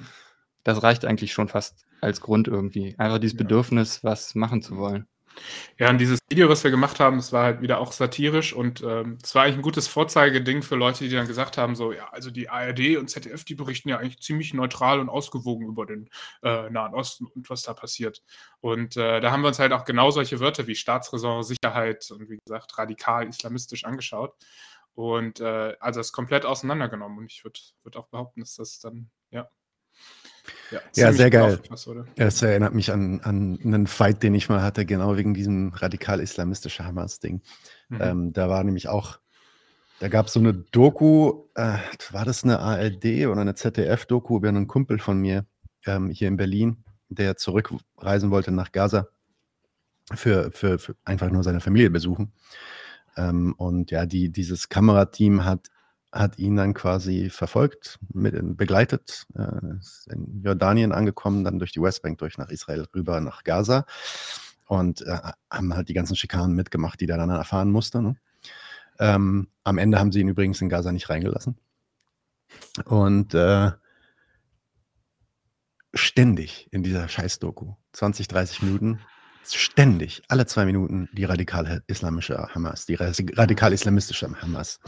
das reicht eigentlich schon fast als Grund irgendwie. Einfach dieses ja. Bedürfnis, was machen zu wollen. Ja, und dieses Video, was wir gemacht haben, das war halt wieder auch satirisch und ähm, es war eigentlich ein gutes Vorzeigeding für Leute, die dann gesagt haben, so, ja, also die ARD und ZDF, die berichten ja eigentlich ziemlich neutral und ausgewogen über den äh, Nahen Osten und was da passiert. Und äh, da haben wir uns halt auch genau solche Wörter wie Staatsräson, Sicherheit und wie gesagt radikal islamistisch angeschaut und äh, also das komplett auseinandergenommen. Und ich würde würd auch behaupten, dass das dann, ja, Ja, ja sehr geil. Es erinnert mich an, an einen Fight, den ich mal hatte, genau wegen diesem radikal-islamistischen Hamas-Ding. Mhm. Ähm, da war nämlich auch, da gab es so eine Doku, äh, war das eine ARD oder eine ZDF-Doku über einen Kumpel von mir ähm, hier in Berlin, der zurückreisen wollte nach Gaza für, für, für einfach nur seine Familie besuchen. Ähm, und ja, die, dieses Kamerateam hat hat ihn dann quasi verfolgt, mit, begleitet, äh, ist in Jordanien angekommen, dann durch die Westbank, durch nach Israel rüber nach Gaza und äh, haben halt die ganzen Schikanen mitgemacht, die der dann erfahren musste. Ne? Ähm, am Ende haben sie ihn übrigens in Gaza nicht reingelassen. Und äh, ständig in dieser Scheiß-Doku, 20, 30 Minuten, ständig, alle zwei Minuten die radikal islamische Hamas, die radikal islamistische Hamas.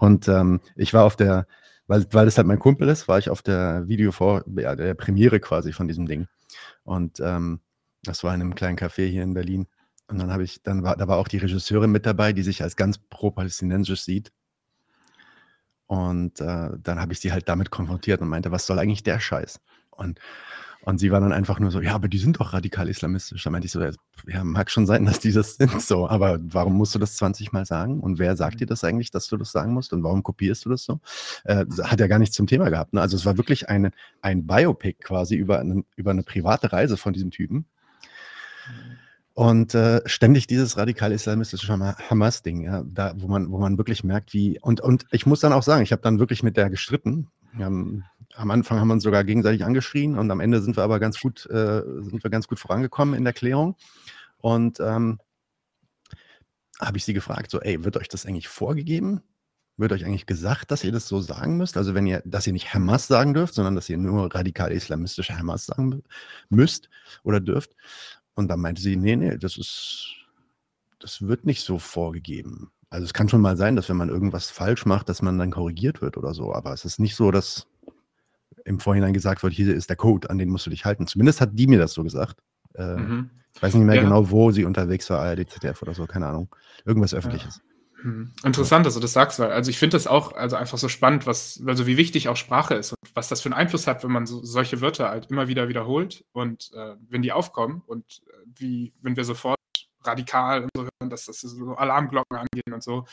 Und ähm, ich war auf der, weil, weil das halt mein Kumpel ist, war ich auf der Video vor, ja, der Premiere quasi von diesem Ding. Und ähm, das war in einem kleinen Café hier in Berlin. Und dann habe ich, dann war, da war auch die Regisseurin mit dabei, die sich als ganz pro-palästinensisch sieht. Und äh, dann habe ich sie halt damit konfrontiert und meinte, was soll eigentlich der Scheiß? Und und sie war dann einfach nur so, ja, aber die sind doch radikal islamistisch. Da meinte ich so, ja, mag schon sein, dass die das sind, so, aber warum musst du das 20 Mal sagen? Und wer sagt dir das eigentlich, dass du das sagen musst? Und warum kopierst du das so? Äh, hat ja gar nichts zum Thema gehabt. Ne? Also es war wirklich eine, ein Biopic quasi über, einen, über eine private Reise von diesem Typen. Und äh, ständig dieses radikal-islamistische Hamas-Ding, ja, da, wo man, wo man wirklich merkt, wie, und, und ich muss dann auch sagen, ich habe dann wirklich mit der gestritten. Wir haben am Anfang haben wir uns sogar gegenseitig angeschrien und am Ende sind wir aber ganz gut, äh, sind wir ganz gut vorangekommen in der Klärung. Und ähm, habe ich sie gefragt, so, ey, wird euch das eigentlich vorgegeben? Wird euch eigentlich gesagt, dass ihr das so sagen müsst? Also wenn ihr, dass ihr nicht Hamas sagen dürft, sondern dass ihr nur radikal islamistische Hamas sagen müsst oder dürft. Und dann meinte sie, nee, nee, das ist, das wird nicht so vorgegeben. Also es kann schon mal sein, dass wenn man irgendwas falsch macht, dass man dann korrigiert wird oder so. Aber es ist nicht so, dass im Vorhinein gesagt wird, hier ist der Code, an den musst du dich halten. Zumindest hat die mir das so gesagt. Äh, mhm. Ich weiß nicht mehr ja. genau, wo sie unterwegs war, ARD, ZDF oder so, keine Ahnung. Irgendwas Öffentliches. Ja. Mhm. Interessant, dass du das sagst, weil also ich finde das auch also einfach so spannend, was, also wie wichtig auch Sprache ist und was das für einen Einfluss hat, wenn man so, solche Wörter halt immer wieder wiederholt und äh, wenn die aufkommen und äh, wie, wenn wir sofort radikal und so hören, dass das so Alarmglocken angehen und so.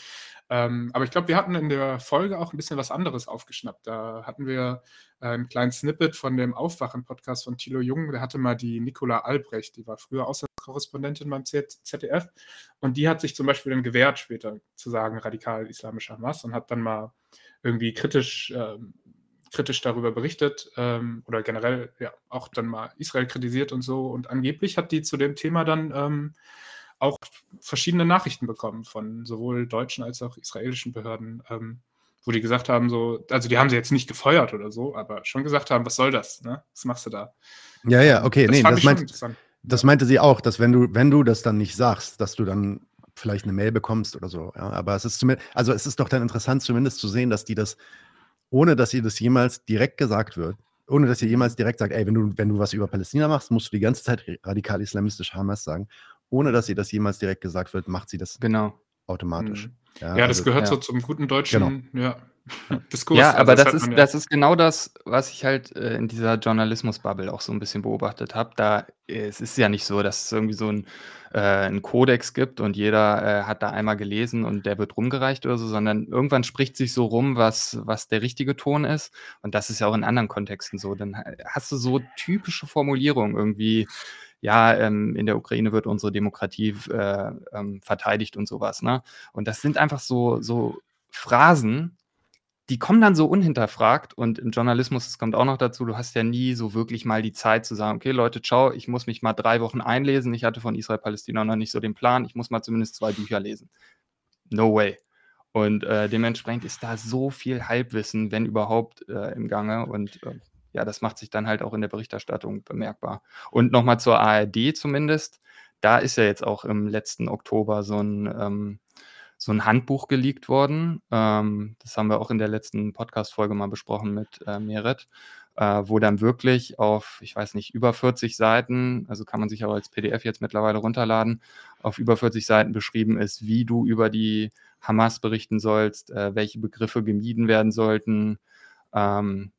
Ähm, aber ich glaube, wir hatten in der Folge auch ein bisschen was anderes aufgeschnappt. Da hatten wir äh, einen kleinen Snippet von dem Aufwachen-Podcast von Thilo Jung. Der hatte mal die Nicola Albrecht, die war früher Auslandskorrespondentin beim ZDF. Und die hat sich zum Beispiel dann gewehrt, später zu sagen, radikal islamischer Hamas und hat dann mal irgendwie kritisch ähm, kritisch darüber berichtet ähm, oder generell ja auch dann mal Israel kritisiert und so. Und angeblich hat die zu dem Thema dann ähm, auch verschiedene Nachrichten bekommen von sowohl deutschen als auch israelischen Behörden, ähm, wo die gesagt haben, so, also die haben sie jetzt nicht gefeuert oder so, aber schon gesagt haben, was soll das? Ne? Was machst du da? Ja, ja, okay, das nee, das, meint, das meinte sie auch, dass wenn du, wenn du das dann nicht sagst, dass du dann vielleicht eine Mail bekommst oder so. Ja, aber es ist zumindest, also es ist doch dann interessant, zumindest zu sehen, dass die das, ohne dass ihr das jemals direkt gesagt wird, ohne dass ihr jemals direkt sagt, ey, wenn du, wenn du was über Palästina machst, musst du die ganze Zeit radikal islamistisch Hamas sagen ohne dass ihr das jemals direkt gesagt wird, macht sie das genau. automatisch. Mhm. Ja, ja, das also, gehört ja. so zum guten deutschen genau. ja, Diskurs. Ja, also aber also das, das ist, das ist genau das, was ich halt äh, in dieser Journalismus-Bubble auch so ein bisschen beobachtet habe. Da äh, es ist ja nicht so, dass es irgendwie so ein, äh, einen Kodex gibt und jeder äh, hat da einmal gelesen und der wird rumgereicht oder so, sondern irgendwann spricht sich so rum, was, was der richtige Ton ist. Und das ist ja auch in anderen Kontexten so. Dann hast du so typische Formulierungen irgendwie ja, ähm, in der Ukraine wird unsere Demokratie äh, ähm, verteidigt und sowas. Ne? Und das sind einfach so, so Phrasen, die kommen dann so unhinterfragt und im Journalismus, das kommt auch noch dazu, du hast ja nie so wirklich mal die Zeit zu sagen, okay Leute, ciao, ich muss mich mal drei Wochen einlesen, ich hatte von Israel-Palästina noch nicht so den Plan, ich muss mal zumindest zwei Bücher lesen. No way. Und äh, dementsprechend ist da so viel Halbwissen, wenn überhaupt, äh, im Gange und äh, ja, das macht sich dann halt auch in der Berichterstattung bemerkbar. Und nochmal zur ARD zumindest, da ist ja jetzt auch im letzten Oktober so ein, ähm, so ein Handbuch geleakt worden. Ähm, das haben wir auch in der letzten Podcast-Folge mal besprochen mit äh, Meret, äh, wo dann wirklich auf, ich weiß nicht, über 40 Seiten, also kann man sich auch als PDF jetzt mittlerweile runterladen, auf über 40 Seiten beschrieben ist, wie du über die Hamas berichten sollst, äh, welche Begriffe gemieden werden sollten. Ähm,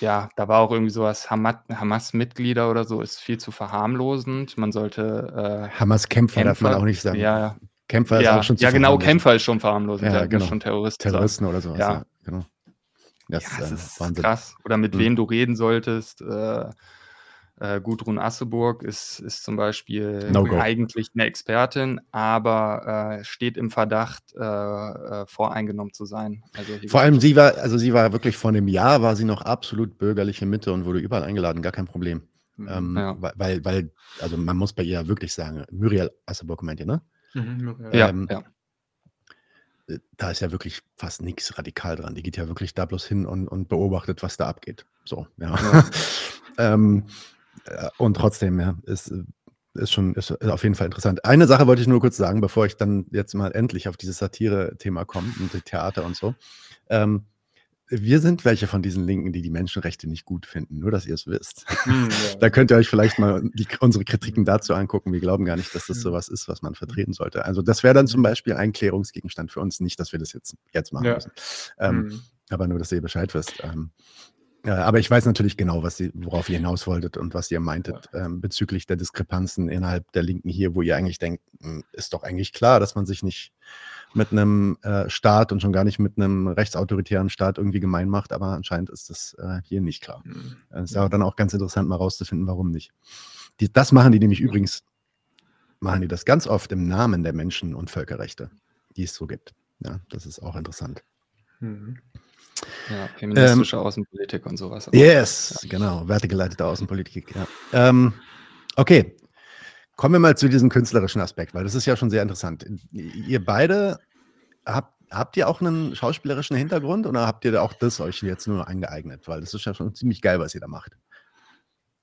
ja, da war auch irgendwie sowas, Hama Hamas-Mitglieder oder so ist viel zu verharmlosend. Man sollte äh, Hamas-Kämpfer darf man auch nicht sagen. Ja, Kämpfer ja, ist auch schon zu ja genau, Kämpfer ist schon verharmlosend. Ja, Ja, genau. schon Terroristen. Terroristen oder sowas. Ja. Ja, genau. Das ja, das äh, ist Wahnsinn. krass. Oder mit Mhm. wem du reden solltest. Äh, äh, Gudrun Asseburg ist, ist zum Beispiel No eigentlich eine Expertin, aber äh, steht im Verdacht, äh, äh, voreingenommen zu sein. Also Vor allem sie war, also sie war wirklich vor einem Jahr, war sie noch absolut bürgerliche Mitte und wurde überall eingeladen, gar kein Problem. Ähm, Ja. Weil, weil, also man muss bei ihr wirklich sagen, Muriel Asseburg meint ihr, ne? Mhm, ja, ähm, ja. Äh, Da ist ja wirklich fast nichts radikal dran. Die geht ja wirklich da bloß hin und, und beobachtet, was da abgeht. So, ja. Ja. ähm, äh, und trotzdem, ja, ist, äh, ist schon ist auf jeden Fall interessant. Eine Sache wollte ich nur kurz sagen, bevor ich dann jetzt mal endlich auf dieses Satire-Thema komme und die Theater und so. Ähm, wir sind welche von diesen Linken, die die Menschenrechte nicht gut finden, nur dass ihr es wisst. Hm, ja. Da könnt ihr euch vielleicht mal die, unsere Kritiken dazu angucken. Wir glauben gar nicht, dass das Mhm. sowas ist, was man vertreten sollte. Also das wäre dann zum Beispiel ein Klärungsgegenstand für uns. Nicht, dass wir das jetzt, jetzt machen Ja. müssen. Ähm, Hm. Aber nur, dass ihr Bescheid wisst. Ähm, äh, aber ich weiß natürlich genau, was ihr, worauf ihr hinaus wolltet und was ihr meintet ähm, bezüglich der Diskrepanzen innerhalb der Linken hier, wo ihr eigentlich denkt, hm, ist doch eigentlich klar, dass man sich nicht mit einem äh, Staat und schon gar nicht mit einem rechtsautoritären Staat irgendwie gemein macht, aber anscheinend ist das äh, hier nicht klar. Hm. Es ist aber dann auch ganz interessant, mal rauszufinden, warum nicht. Die, das machen die nämlich übrigens, machen die das ganz oft im Namen der Menschen- und Völkerrechte, die es so gibt. Ja, das ist auch interessant. Hm. Ja, feministische Außenpolitik und sowas. Ähm, Yes, genau, wertegeleitete Außenpolitik, ja. Ähm, okay, kommen wir mal zu diesem künstlerischen Aspekt, weil das ist ja schon sehr interessant. Ihr beide, habt, habt ihr auch einen schauspielerischen Hintergrund oder habt ihr auch das euch jetzt nur eingeeignet? Weil das ist ja schon ziemlich geil, was ihr da macht.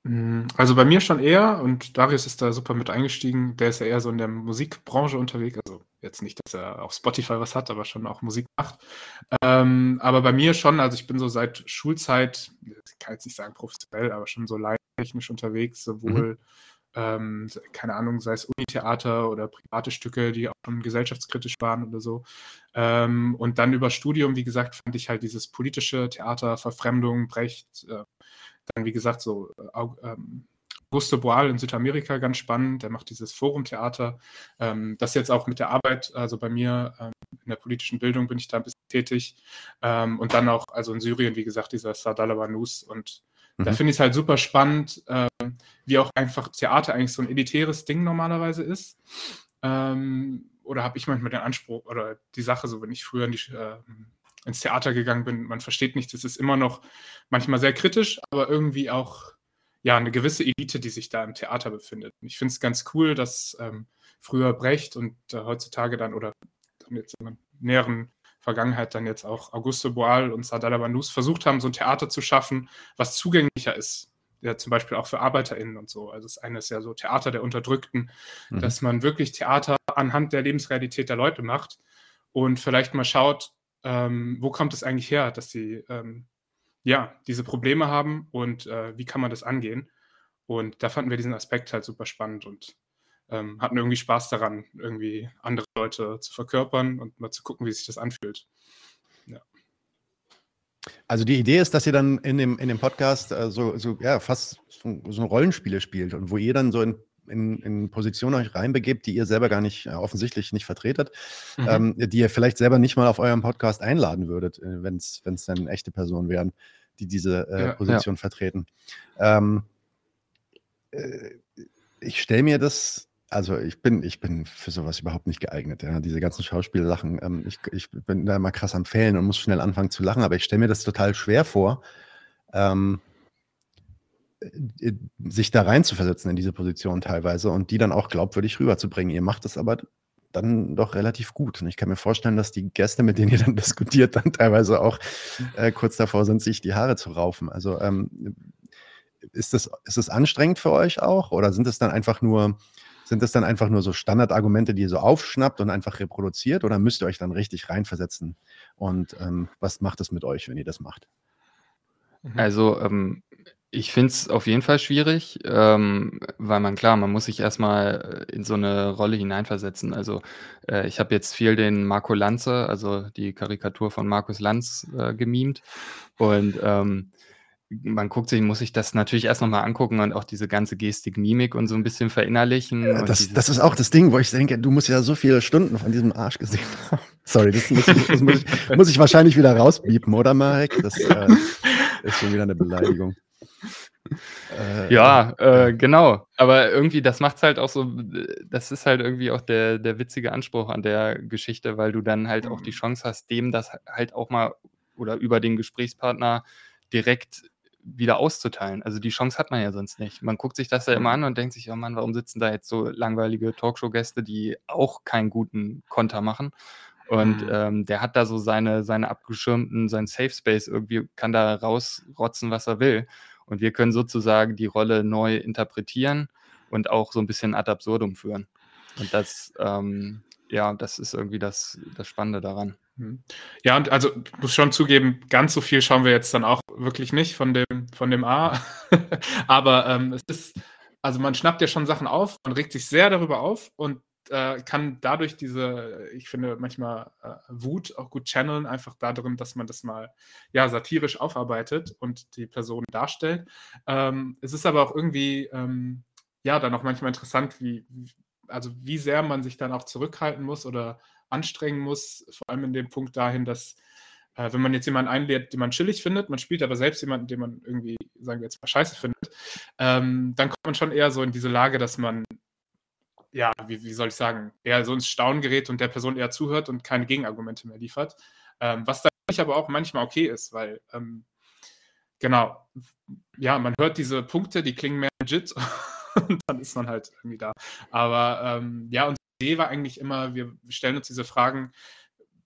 Hm, Also bei mir schon eher und Darius ist da super mit eingestiegen. Der ist ja eher so in der Musikbranche unterwegs. Also jetzt nicht, dass er auf Spotify was hat, aber schon auch Musik macht. Ähm, aber bei mir schon, also ich bin so seit Schulzeit, ich kann jetzt nicht sagen professionell, aber schon so leittechnisch unterwegs, sowohl, ähm, keine Ahnung, sei es Unitheater oder private Stücke, die auch schon gesellschaftskritisch waren oder so. Ähm, und dann über Studium, wie gesagt, fand ich halt dieses politische Theater, Verfremdung, Brecht, äh, dann, wie gesagt, so äh, Augusto Boal in Südamerika ganz spannend. Der macht dieses Forumtheater. Ähm, das jetzt auch mit der Arbeit, also bei mir ähm, in der politischen Bildung bin ich da ein bisschen tätig. Ähm, und dann auch, also in Syrien, wie gesagt, dieser Sadala Banus. Und da Mhm. finde ich es halt super spannend, ähm, wie auch einfach Theater eigentlich so ein elitäres Ding normalerweise ist. Ähm, oder habe ich manchmal den Anspruch oder die Sache, so wenn ich früher in die, äh, ins Theater gegangen bin, man versteht nichts, es ist immer noch manchmal sehr kritisch, aber irgendwie auch ja eine gewisse Elite, die sich da im Theater befindet. Und ich finde es ganz cool, dass ähm, früher Brecht und äh, heutzutage dann oder jetzt in der näheren Vergangenheit dann jetzt auch Augusto Boal und Sadala Banus versucht haben, so ein Theater zu schaffen, was zugänglicher ist. Ja, zum Beispiel auch für ArbeiterInnen und so. Also das eine ist ja so Theater der Unterdrückten, Mhm. dass man wirklich Theater anhand der Lebensrealität der Leute macht und vielleicht mal schaut, ähm, wo kommt es eigentlich her, dass sie ähm, ja diese Probleme haben und äh, wie kann man das angehen. Und da fanden wir diesen Aspekt halt super spannend und ähm, hatten irgendwie Spaß daran, irgendwie andere Leute zu verkörpern und mal zu gucken, wie sich das anfühlt. Also die Idee ist, dass ihr dann in dem, in dem Podcast äh, so, so, ja, fast so, so Rollenspiele spielt und wo ihr dann so in, in, in Positionen euch reinbegebt, die ihr selber gar nicht, äh, offensichtlich nicht vertretet, Mhm. ähm, die ihr vielleicht selber nicht mal auf eurem Podcast einladen würdet, äh, wenn es dann echte Personen wären, die diese äh, Ja. Position vertreten. Ähm, äh, ich stelle mir das, also ich bin, ich bin für sowas überhaupt nicht geeignet, ja, diese ganzen Schauspielsachen. Ähm, ich, ich bin da immer krass am Fällen und muss schnell anfangen zu lachen, aber ich stelle mir das total schwer vor, ähm, äh, sich da reinzuversetzen in diese Position teilweise und die dann auch glaubwürdig rüberzubringen. Ihr macht das aber dann doch relativ gut. Und ich kann mir vorstellen, dass die Gäste, mit denen ihr dann diskutiert, dann teilweise auch äh, kurz davor sind, sich die Haare zu raufen. Also ähm, ist, das, ist das anstrengend für euch auch? Oder sind es dann einfach nur, sind es dann einfach nur so Standardargumente, die ihr so aufschnappt und einfach reproduziert? Oder müsst ihr euch dann richtig reinversetzen? Und ähm, was macht es mit euch, wenn ihr das macht? Also, ähm, ich finde es auf jeden Fall schwierig, ähm, weil man klar, man muss sich erstmal in so eine Rolle hineinversetzen. Also, äh, ich habe jetzt viel den Marco Lanze, also die Karikatur von Markus Lanz, äh, gemimt und, ähm, man guckt sich muss sich das natürlich erst noch mal angucken und auch diese ganze Gestik, Mimik und so ein bisschen verinnerlichen Ja, das das ist auch das Ding, wo ich denke, du musst ja so viele Stunden von diesem Arsch gesehen haben. Sorry, das muss ich das muss ich muss ich wahrscheinlich wieder rausbiepen, oder Marek? Das, äh, ist schon wieder 'ne Beleidigung. Äh, Ja, äh, genau. Aber irgendwie, das macht's halt auch so das ist halt irgendwie auch der der witzige Anspruch an der Geschichte, weil du dann halt auch die Mhm. Chance hast, dem das halt auch mal oder über den Gesprächspartner direkt wieder auszuteilen. Also, die Chance hat man ja sonst nicht. Man guckt sich das ja immer an und denkt sich: „Oh Mann, warum sitzen da jetzt so langweilige Talkshow-Gäste, die auch keinen guten Konter machen?“ Und, Mhm. ähm, der hat da so seine seine abgeschirmten sein Safe Space irgendwie, kann da rausrotzen, was er will. Und wir können sozusagen die Rolle neu interpretieren und auch so 'n bisschen ad absurdum führen. Und das, ähm ja, das ist irgendwie das das Spannende daran. Mhm. Ja, und also, muss schon zugeben, ganz so viel schauen wir jetzt dann auch wirklich nicht von dem von dem A. Aber, ähm, es ist also, man schnappt ja schon Sachen auf, man regt sich sehr darüber auf und, äh, kann dadurch diese, ich finde, manchmal, äh, Wut auch gut channeln, einfach da drin, dass man das mal, ja, satirisch aufarbeitet und die Person darstellt. Ähm, es ist aber auch irgendwie, ähm, ja, dann auch manchmal interessant, wie also, wie sehr man sich dann auch zurückhalten muss oder anstrengen muss, vor allem in dem Punkt dahin, dass, äh, wenn man jetzt jemanden einlädt, den man chillig findet, man spielt aber selbst jemanden, den man irgendwie, sagen wir jetzt mal, scheiße findet, ähm, dann kommt man schon eher so in diese Lage, dass man ja, wie wie soll ich sagen, eher so ins Staunen gerät und der Person eher zuhört und keine Gegenargumente mehr liefert. Ähm, was dann aber auch manchmal okay ist, weil, ähm genau, ja, man hört diese Punkte, die klingen mehr legit und dann ist man halt irgendwie da. Aber, ähm, ja, unsere Idee war eigentlich immer, wir stellen uns diese Fragen: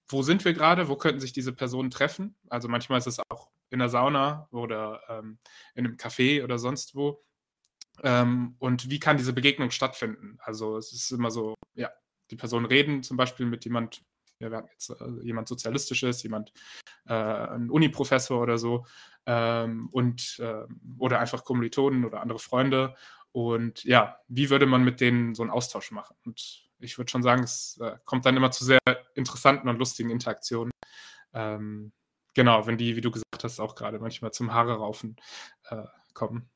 „Wo sind wir grade? Wo könnten sich diese Personen treffen?“ Also, manchmal ist es auch in der Sauna oder, ähm, in 'nem Café oder sonst wo. Ähm, und wie kann diese Begegnung stattfinden? Also, es ist immer so, ja, die Personen reden zum Beispiel mit jemand ja, wir hatten jetzt, äh, jemand Sozialistisches, jemand äh, 'n Uni-Professor oder so, ähm, und, ähm oder einfach Kommilitonen oder andere Freunde. Und ja, wie würde man mit denen so 'n Austausch machen? Und ich würde schon sagen, es, äh, kommt dann immer zu sehr interessanten und lustigen Interaktionen. Ähm, genau, wenn die, wie du gesagt hast, auch grade manchmal zum Haare raufen, äh, kommen.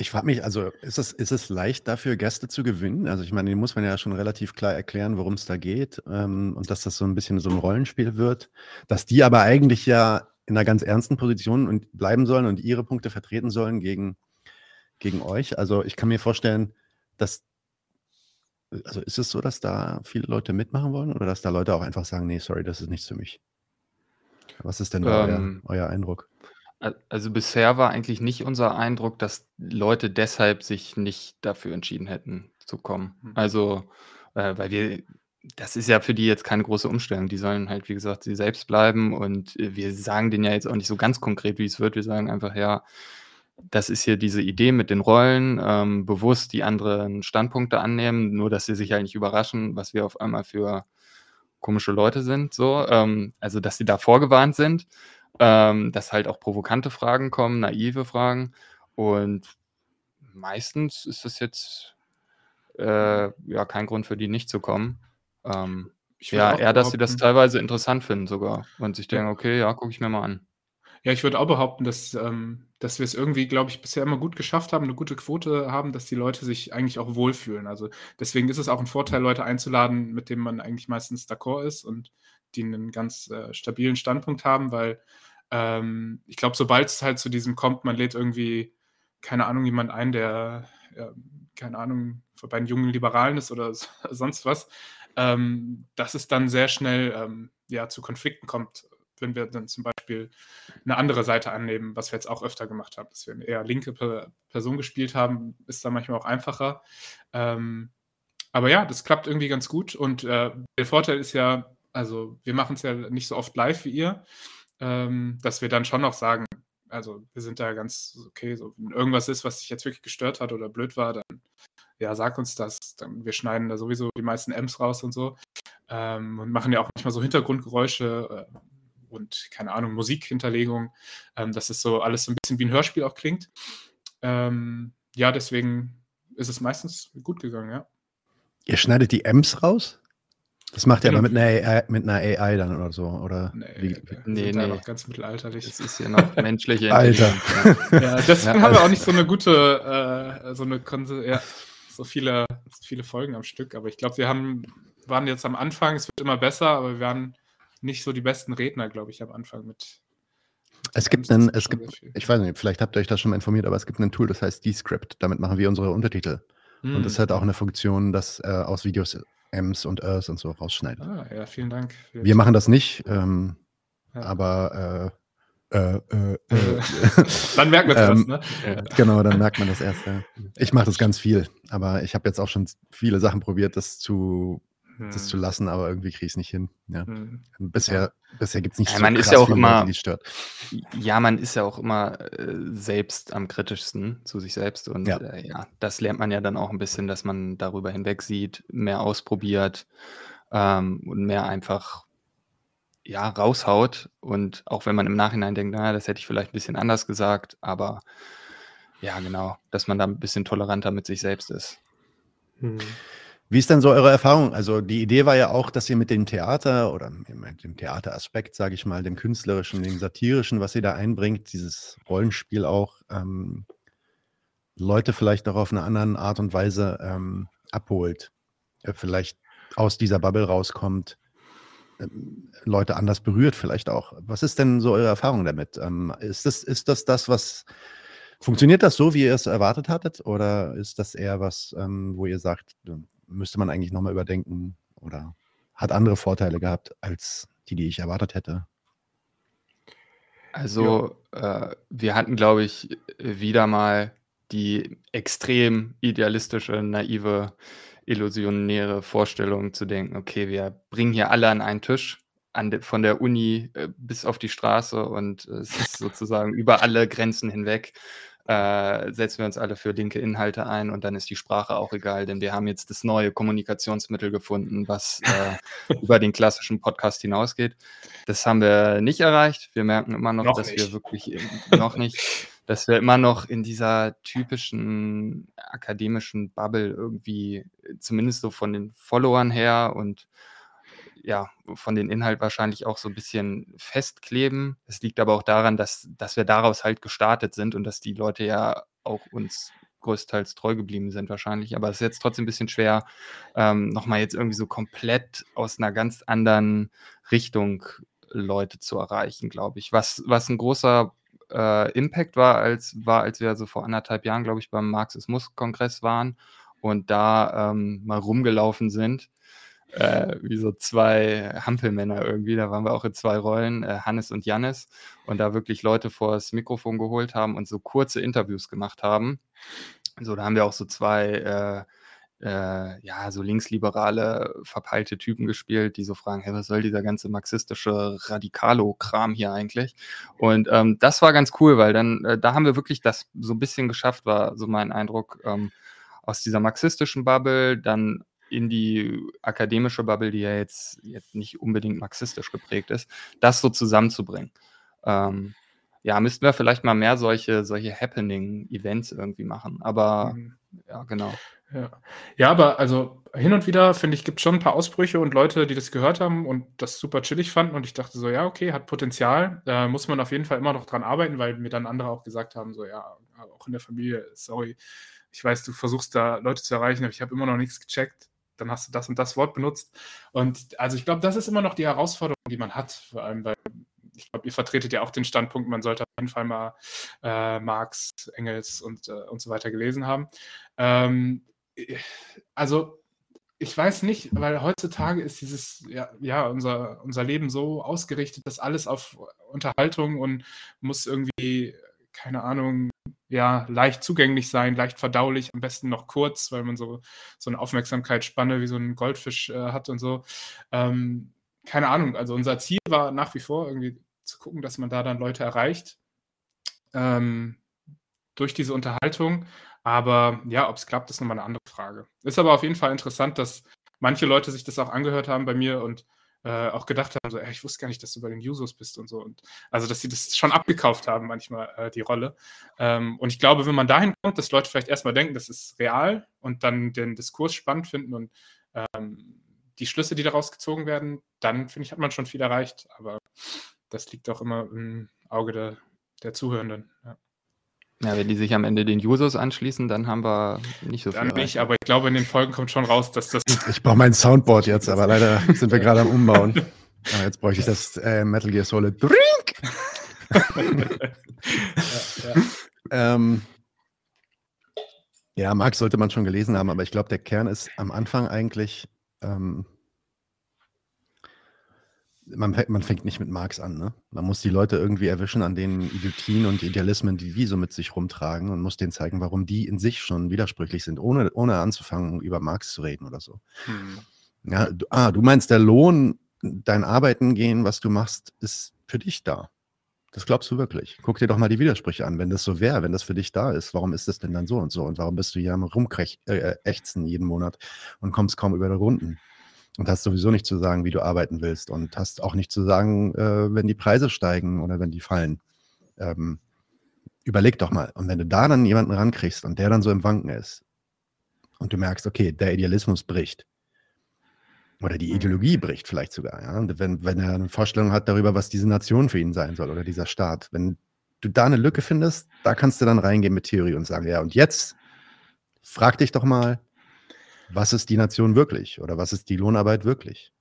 Ich frage mich, also, ist es ist es leicht dafür, Gäste zu gewinnen? Also, ich meine, muss man ja schon relativ klar erklären, worum's da geht, ähm, und dass das so 'n bisschen so 'n Rollenspiel wird, dass die aber eigentlich ja in 'ner ganz ernsten Position und bleiben sollen und ihre Punkte vertreten sollen gegen gegen euch. Also, ich kann mir vorstellen, dass also, ist es so, dass da viele Leute mitmachen wollen oder dass da Leute auch einfach sagen: „Ne, sorry, das ist nichts für mich?“ Was ist denn da euer Ähm, euer Eindruck? Al also, bisher war eigentlich nicht unser Eindruck, dass Leute deshalb sich nicht dafür entschieden hätten zu kommen. Mhm. Also, äh, weil wir das ist ja für die jetzt keine große Umstellung. Die sollen halt, wie gesagt, sie selbst bleiben und, wir sagen denen ja jetzt auch nicht so ganz konkret, wie es wird. Wir sagen einfach: „Ja, das ist hier diese Idee mit den Rollen, ähm, bewusst die anderen Standpunkte annehmen, nur dass sie sich halt nicht überraschen, was wir auf einmal für komische Leute sind“, so. Ähm, also, dass sie da vorgewarnt sind, ähm, dass halt auch provokante Fragen kommen, naive Fragen. Und meistens ist das jetzt, äh, ja, kein Grund für die nicht zu kommen. Ähm, ja, eher, dass sie das teilweise interessant finden sogar und sich denken: „Okay, ja, gucke ich mir mal an.“ Ja, ich würde auch behaupten, dass, ähm dass wir's irgendwie, glaube ich, bisher immer gut geschafft haben, 'ne gute Quote haben, dass die Leute sich eigentlich auch wohlfühlen. Also, deswegen ist es auch 'n Vorteil, Leute einzuladen, mit denen man eigentlich meistens d'accord ist und die 'nen ganz, äh, stabilen Standpunkt haben, weil, ähm, ich glaube, sobald's halt zu diesem kommt, man lädt irgendwie, keine Ahnung, jemand ein, der, ähm, keine Ahnung, bei den jungen Liberalen ist oder sonst was, ähm, dass es dann sehr schnell, ähm, ja, zu Konflikten kommt, wenn wir dann zum Beispiel 'ne andere Seite annehmen, was wir jetzt auch öfter gemacht haben, dass wir 'ne eher linke Per Person gespielt haben, ist dann manchmal auch einfacher. Ähm, aber ja, das klappt irgendwie ganz gut und, äh, der Vorteil ist ja also, wir machen's ja nicht so oft live wie ihr, ähm, dass wir dann schon noch sagen also, wir sind da ganz okay, so wenn irgendwas ist, was dich jetzt wirklich gestört hat oder blöd war, dann, ja, sag uns das. Dann wir schneiden da sowieso die meisten Ems raus und so, ähm, und machen ja auch manchmal so Hintergrundgeräusche, äh, und keine Ahnung, Musikhinterlegung, ähm, dass es so alles so 'n bisschen wie 'n Hörspiel auch klingt. Ähm, ja, deswegen ist es meistens gut gegangen, ja. Ihr schneidet die Ems raus? Das macht ihr aber mit einer, AI, mit einer AI dann oder so, oder? Nee, wie, wir Nee, nee. noch ganz mittelalterlich. Das ist ja noch menschliche Alter. Ja. Deswegen Ja, haben wir also- auch nicht so eine gute, äh, so eine Konse ja, so viele, so viele Folgen am Stück. Aber ich glaube, wir haben, waren jetzt am Anfang, es wird immer besser, aber wir waren nicht so die besten Redner, glaube ich, am Anfang mit. mit Es gibt das einen, es gibt, ich weiß nicht, vielleicht habt ihr euch da schon mal informiert, aber es gibt ein Tool, das heißt Descript. Damit machen wir unsere Untertitel. Und das Hm. hat auch eine Funktion, das äh, aus Videos M's und Ers und so rausschneidet. Ah, ja, vielen Dank. Wir machen das nicht, ähm, Ja. aber äh, äh, äh, äh, Dann merken wir es Ähm, erst, ne? Genau, dann merkt man das erst. Ja. Ich mache das ganz viel, aber ich habe jetzt auch schon viele Sachen probiert, das zu, das Hm. zu lassen, aber irgendwie kriege ich es nicht hin. Ja. Hm. Bisher, bisher gibt es nicht Ja, so man ist ja auch immer- Leute, die stört. Ja, man ist ja auch immer äh, selbst am kritischsten zu sich selbst und Ja. äh, ja, das lernt man ja dann auch ein bisschen, dass man darüber hinweg sieht, mehr ausprobiert ähm, und mehr einfach ja raushaut und auch wenn man im Nachhinein denkt, naja, das hätte ich vielleicht ein bisschen anders gesagt, aber ja, genau, dass man da ein bisschen toleranter mit sich selbst ist. Hm. Wie ist denn so eure Erfahrung? Also die Idee war ja auch, dass ihr mit dem Theater oder mit dem Theateraspekt, sage ich mal, dem künstlerischen, dem satirischen, was ihr da einbringt, dieses Rollenspiel auch, ähm, Leute vielleicht auch auf eine andere Art und Weise ähm, abholt, äh, vielleicht aus dieser Bubble rauskommt, ähm, Leute anders berührt vielleicht auch. Was ist denn so eure Erfahrung damit? Ähm, ist, das, ist das das, was Funktioniert das so, wie ihr es erwartet hattet? Oder ist das eher was, ähm, wo ihr sagt, müsste man eigentlich nochmal überdenken oder hat andere Vorteile gehabt als die, die ich erwartet hätte? Also, äh, wir hatten, glaube ich, wieder mal die extrem idealistische, naive, illusionäre Vorstellung zu denken, okay, wir bringen hier alle an einen Tisch, an de, von der Uni äh, bis auf die Straße und äh, es ist sozusagen über alle Grenzen hinweg. Äh, setzen wir uns alle für linke Inhalte ein und dann ist die Sprache auch egal, denn wir haben jetzt das neue Kommunikationsmittel gefunden, was äh, über den klassischen Podcast hinausgeht. Das haben wir nicht erreicht. Wir merken immer noch, Noch dass nicht. wir wirklich noch nicht, dass wir immer noch in dieser typischen akademischen Bubble irgendwie, zumindest so von den Followern her und ja, von den Inhalt wahrscheinlich auch so ein bisschen festkleben. Es liegt aber auch daran, dass, dass wir daraus halt gestartet sind und dass die Leute ja auch uns größtenteils treu geblieben sind wahrscheinlich. Aber es ist jetzt trotzdem ein bisschen schwer, ähm, nochmal jetzt irgendwie so komplett aus einer ganz anderen Richtung Leute zu erreichen, glaube ich. Was, was ein großer äh, Impact war, als war, als wir so vor anderthalb Jahren, glaube ich, beim Marxismus-Kongress waren und da ähm, mal rumgelaufen sind äh, wie so zwei Hampelmänner irgendwie. Da waren wir auch in zwei Rollen, äh, Hannes und Jannis, und da wirklich Leute vor das Mikrofon geholt haben und so kurze Interviews gemacht haben. So, da haben wir auch so zwei, äh, äh, ja, so linksliberale, verpeilte Typen gespielt, die so fragen, hey, was soll dieser ganze marxistische Radikalo-Kram hier eigentlich? Und ähm, das war ganz cool, weil dann, äh, da haben wir wirklich das so ein bisschen geschafft, war so mein Eindruck, ähm, aus dieser marxistischen Bubble dann in die akademische Bubble, die ja jetzt, jetzt nicht unbedingt marxistisch geprägt ist, das so zusammenzubringen. Ähm, ja, müssten wir vielleicht mal mehr solche, solche Happening-Events irgendwie machen. Aber Mhm. ja, genau. Ja. ja, aber also hin und wieder, finde ich, gibt es schon ein paar Ausbrüche und Leute, die das gehört haben und das super chillig fanden. Und ich dachte so, ja, okay, hat Potenzial. Da muss man auf jeden Fall immer noch dran arbeiten, weil mir dann andere auch gesagt haben, so, ja, auch in der Familie, sorry, ich weiß, du versuchst da Leute zu erreichen, aber ich habe immer noch nichts gecheckt. Dann hast du das und das Wort benutzt. Und also ich glaube, das ist immer noch die Herausforderung, die man hat, vor allem, weil ich glaube, ihr vertretet ja auch den Standpunkt, man sollte auf jeden Fall mal äh, Marx, Engels und, äh, und so weiter gelesen haben. Ähm, also ich weiß nicht, weil heutzutage ist dieses, ja, ja unser, unser Leben so ausgerichtet, dass alles auf Unterhaltung und muss irgendwie, keine Ahnung, ja, leicht zugänglich sein, leicht verdaulich, am besten noch kurz, weil man so, so eine Aufmerksamkeitsspanne wie so ein Goldfisch äh, hat und so. Ähm, keine Ahnung, also unser Ziel war nach wie vor irgendwie zu gucken, dass man da dann Leute erreicht ähm, durch diese Unterhaltung. Aber ja, ob es klappt, ist nochmal eine andere Frage. Ist aber auf jeden Fall interessant, dass manche Leute sich das auch angehört haben bei mir und äh, auch gedacht haben, so, ey, ich wusste gar nicht, dass du bei den Jusos bist und so. Und also, dass sie das schon abgekauft haben, manchmal äh, die Rolle. Ähm, und ich glaube, wenn man dahin kommt, dass Leute vielleicht erstmal denken, das ist real und dann den Diskurs spannend finden und ähm, die Schlüsse, die daraus gezogen werden, dann finde ich, hat man schon viel erreicht. Aber das liegt auch immer im Auge der, der Zuhörenden. Ja. Ja, wenn die sich am Ende den Users anschließen, dann haben wir nicht so viel. Dann nicht, aber ich glaube, in den Folgen kommt schon raus, dass das. Ich brauche mein Soundboard jetzt, aber leider sind wir gerade am Umbauen. Aber jetzt bräuchte ich das äh, Metal Gear Solid Drink. ja, ja. Ähm, ja, Marx sollte man schon gelesen haben, aber ich glaube, der Kern ist am Anfang eigentlich. Ähm, man, man, fängt nicht mit Marx an. Ne? Man muss die Leute irgendwie erwischen an den Idiotien und Idealismen, die die so mit sich rumtragen und muss denen zeigen, warum die in sich schon widersprüchlich sind, ohne, ohne anzufangen, über Marx zu reden oder so. Hm. Ja, du, ah, du meinst, der Lohn, dein Arbeiten gehen, was du machst, ist für dich da. Das glaubst du wirklich? Guck dir doch mal die Widersprüche an. Wenn das so wäre, wenn das für dich da ist, warum ist das denn dann so und so? Und warum bist du hier am Rumkrächzen äh, jeden Monat und kommst kaum über die Runden? Und hast sowieso nicht zu sagen, wie du arbeiten willst. Und hast auch nicht zu sagen, äh, wenn die Preise steigen oder wenn die fallen. Ähm, überleg doch mal. Und wenn du da dann jemanden rankriegst und der dann so im Wanken ist und du merkst, okay, der Idealismus bricht, oder die Ideologie bricht vielleicht sogar, ja. Wenn, wenn er eine Vorstellung hat darüber, was diese Nation für ihn sein soll oder dieser Staat. Wenn du da eine Lücke findest, da kannst du dann reingehen mit Theorie und sagen, ja, und jetzt frag dich doch mal, was ist die Nation wirklich oder was ist die Lohnarbeit wirklich?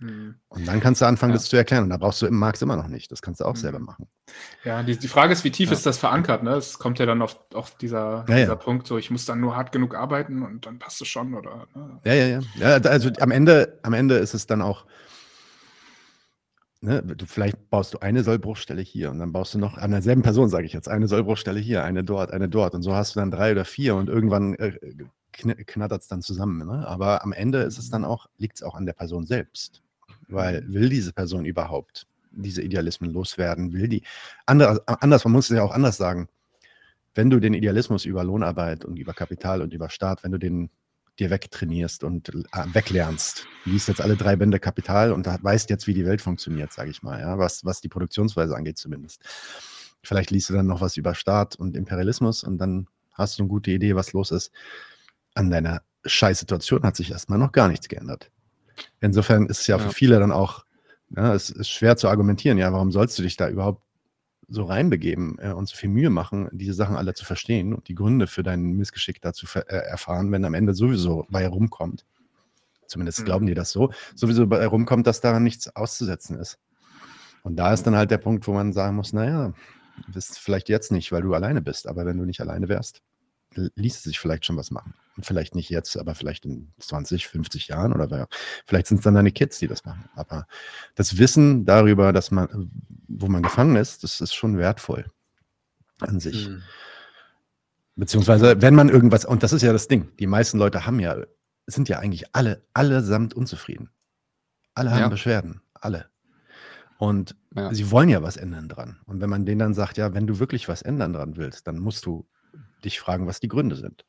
Mhm. Und dann kannst du anfangen, ja. das zu erklären. Und da brauchst du im Marx immer noch nicht. Das kannst du auch mhm. selber machen. Ja, die, die Frage ist, wie tief ja. ist das verankert? Ne? Es kommt ja dann auf, auf dieser, ja, dieser Punkt, so ich muss dann nur hart genug arbeiten und dann passt es schon, oder? Ne? Ja, ja, ja. ja also am Ende, am Ende ist es dann auch, ne, du, vielleicht baust du eine Sollbruchstelle hier und dann baust du noch an derselben Person, sage ich jetzt, eine Sollbruchstelle hier, eine dort, eine dort. Und so hast du dann drei oder vier und irgendwann äh, knattert es dann zusammen. Ne? Aber am Ende ist es dann auch, liegt es auch an der Person selbst. Weil will diese Person überhaupt diese Idealismen loswerden? Will die? Andere, anders, man muss es ja auch anders sagen. Wenn du den Idealismus über Lohnarbeit und über Kapital und über Staat, wenn du den dir wegtrainierst und weglernst, liest jetzt alle drei Bände Kapital und weißt jetzt, wie die Welt funktioniert, sage ich mal, ja, was, was die Produktionsweise angeht zumindest. Vielleicht liest du dann noch was über Staat und Imperialismus und dann hast du eine gute Idee, was los ist. An deiner Scheißsituation hat sich erstmal noch gar nichts geändert. Insofern ist es ja, ja. für viele dann auch, ja, es ist schwer zu argumentieren, ja, warum sollst du dich da überhaupt so reinbegeben äh, und so viel Mühe machen, diese Sachen alle zu verstehen und die Gründe für dein Missgeschick dazu äh, erfahren, wenn am Ende sowieso bei rumkommt. Zumindest mhm. glauben die das so, sowieso bei rumkommt, dass daran nichts auszusetzen ist. Und da ist dann halt der Punkt, wo man sagen muss, naja, du bist vielleicht jetzt nicht, weil du alleine bist, aber wenn du nicht alleine wärst, ließe sich vielleicht schon was machen. Und vielleicht nicht jetzt, aber vielleicht in 20, 50 Jahren oder vielleicht sind es dann deine Kids, die das machen. Aber das Wissen darüber, dass man, wo man gefangen ist, das ist schon wertvoll an sich. Mhm. Beziehungsweise, wenn man irgendwas, und das ist ja das Ding, die meisten Leute haben ja, sind ja eigentlich alle, allesamt unzufrieden. Alle haben ja. Beschwerden, alle. Und ja. sie wollen ja was ändern dran. Und wenn man denen dann sagt, ja, wenn du wirklich was ändern dran willst, dann musst du dich fragen, was die Gründe sind.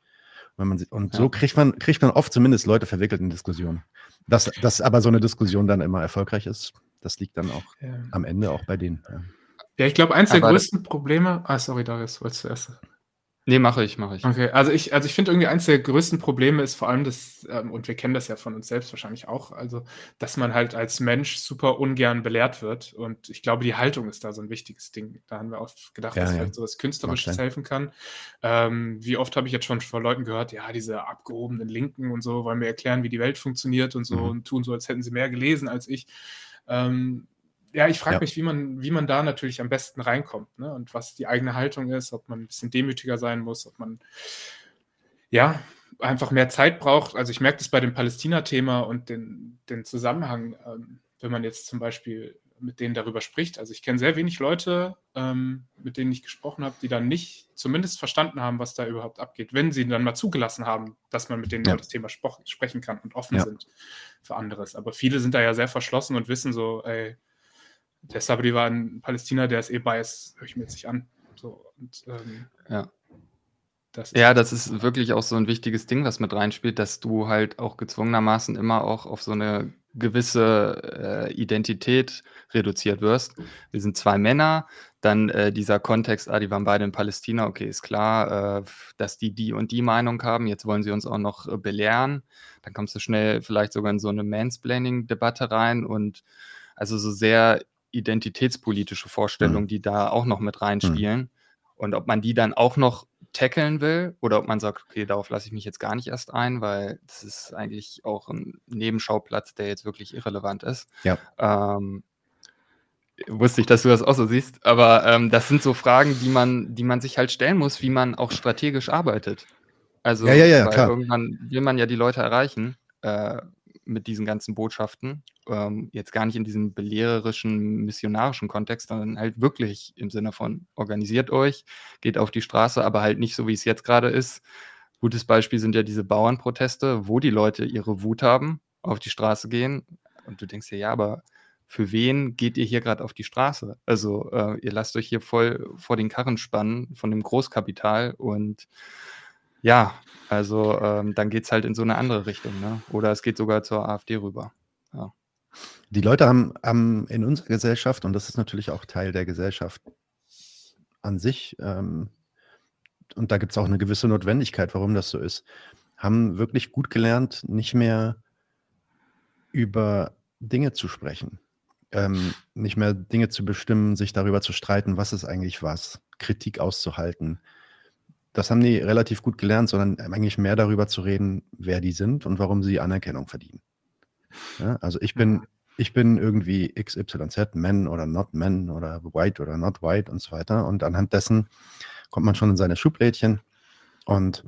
Wenn man, und ja. so kriegt man, kriegt man oft zumindest Leute verwickelt in Diskussionen. Dass, dass aber so eine Diskussion dann immer erfolgreich ist, das liegt dann auch ja. am Ende auch bei denen. Ja, ja ich glaube, eins der größten Probleme. Ah, sorry, Darius, wolltest du erst. Nee, mache ich, mache ich. Okay, also ich, also ich finde irgendwie eins der größten Probleme ist vor allem das, ähm, und wir kennen das ja von uns selbst wahrscheinlich auch, also dass man halt als Mensch super ungern belehrt wird. Und ich glaube, die Haltung ist da so ein wichtiges Ding. Da haben wir oft gedacht, ja, dass ja. vielleicht sowas Künstlerisches helfen kann. Ähm, wie oft habe ich jetzt schon von Leuten gehört, ja, diese abgehobenen Linken und so wollen mir erklären, wie die Welt funktioniert und so mhm. und tun so, als hätten sie mehr gelesen als ich. Ähm, ja, ich frage ja. mich, wie man, wie man da natürlich am besten reinkommt ne? und was die eigene Haltung ist, ob man ein bisschen demütiger sein muss, ob man ja einfach mehr Zeit braucht. Also ich merke das bei dem Palästina-Thema und den, den Zusammenhang, ähm, wenn man jetzt zum Beispiel mit denen darüber spricht. Also ich kenne sehr wenig Leute, ähm, mit denen ich gesprochen habe, die dann nicht zumindest verstanden haben, was da überhaupt abgeht, wenn sie dann mal zugelassen haben, dass man mit denen ja. über das Thema sprechen kann und offen ja. sind für anderes. Aber viele sind da ja sehr verschlossen und wissen so, ey, der Sabri war in Palästina, der ist eh bias, höre ich mir jetzt nicht an. So, und, ähm, ja. Das ja, das ist wirklich auch so ein wichtiges Ding, was mit reinspielt, dass du halt auch gezwungenermaßen immer auch auf so eine gewisse äh, Identität reduziert wirst. Wir sind zwei Männer, dann äh, dieser Kontext, ah, die waren beide in Palästina, okay, ist klar, äh, dass die die und die Meinung haben, jetzt wollen sie uns auch noch äh, belehren. Dann kommst du schnell vielleicht sogar in so eine Mansplaining-Debatte rein und also so sehr identitätspolitische Vorstellungen, mhm. die da auch noch mit reinspielen. Mhm. Und ob man die dann auch noch tackeln will oder ob man sagt, okay, darauf lasse ich mich jetzt gar nicht erst ein, weil das ist eigentlich auch ein Nebenschauplatz, der jetzt wirklich irrelevant ist. Ja. Ähm, wusste ich, dass du das auch so siehst, aber ähm, das sind so Fragen, die man, die man sich halt stellen muss, wie man auch strategisch arbeitet. Also, ja, ja, ja, irgendwann will man ja die Leute erreichen äh, mit diesen ganzen Botschaften. Ähm, jetzt gar nicht in diesem belehrerischen, missionarischen Kontext, sondern halt wirklich im Sinne von organisiert euch, geht auf die Straße, aber halt nicht so, wie es jetzt gerade ist. Gutes Beispiel sind ja diese Bauernproteste, wo die Leute ihre Wut haben, auf die Straße gehen. Und du denkst dir, ja, aber für wen geht ihr hier gerade auf die Straße? Also äh, ihr lasst euch hier voll vor den Karren spannen von dem Großkapital und ja, also ähm, dann geht es halt in so eine andere Richtung. Ne? Oder es geht sogar zur AfD rüber. Ja. Die Leute haben, haben in unserer Gesellschaft, und das ist natürlich auch Teil der Gesellschaft an sich, ähm, und da gibt es auch eine gewisse Notwendigkeit, warum das so ist, haben wirklich gut gelernt, nicht mehr über Dinge zu sprechen, ähm, nicht mehr Dinge zu bestimmen, sich darüber zu streiten, was ist eigentlich was, Kritik auszuhalten. Das haben die relativ gut gelernt, sondern eigentlich mehr darüber zu reden, wer die sind und warum sie Anerkennung verdienen. Ja, also ich bin, ich bin irgendwie XYZ, Men oder Not Men oder White oder Not White und so weiter. Und anhand dessen kommt man schon in seine Schublädchen. Und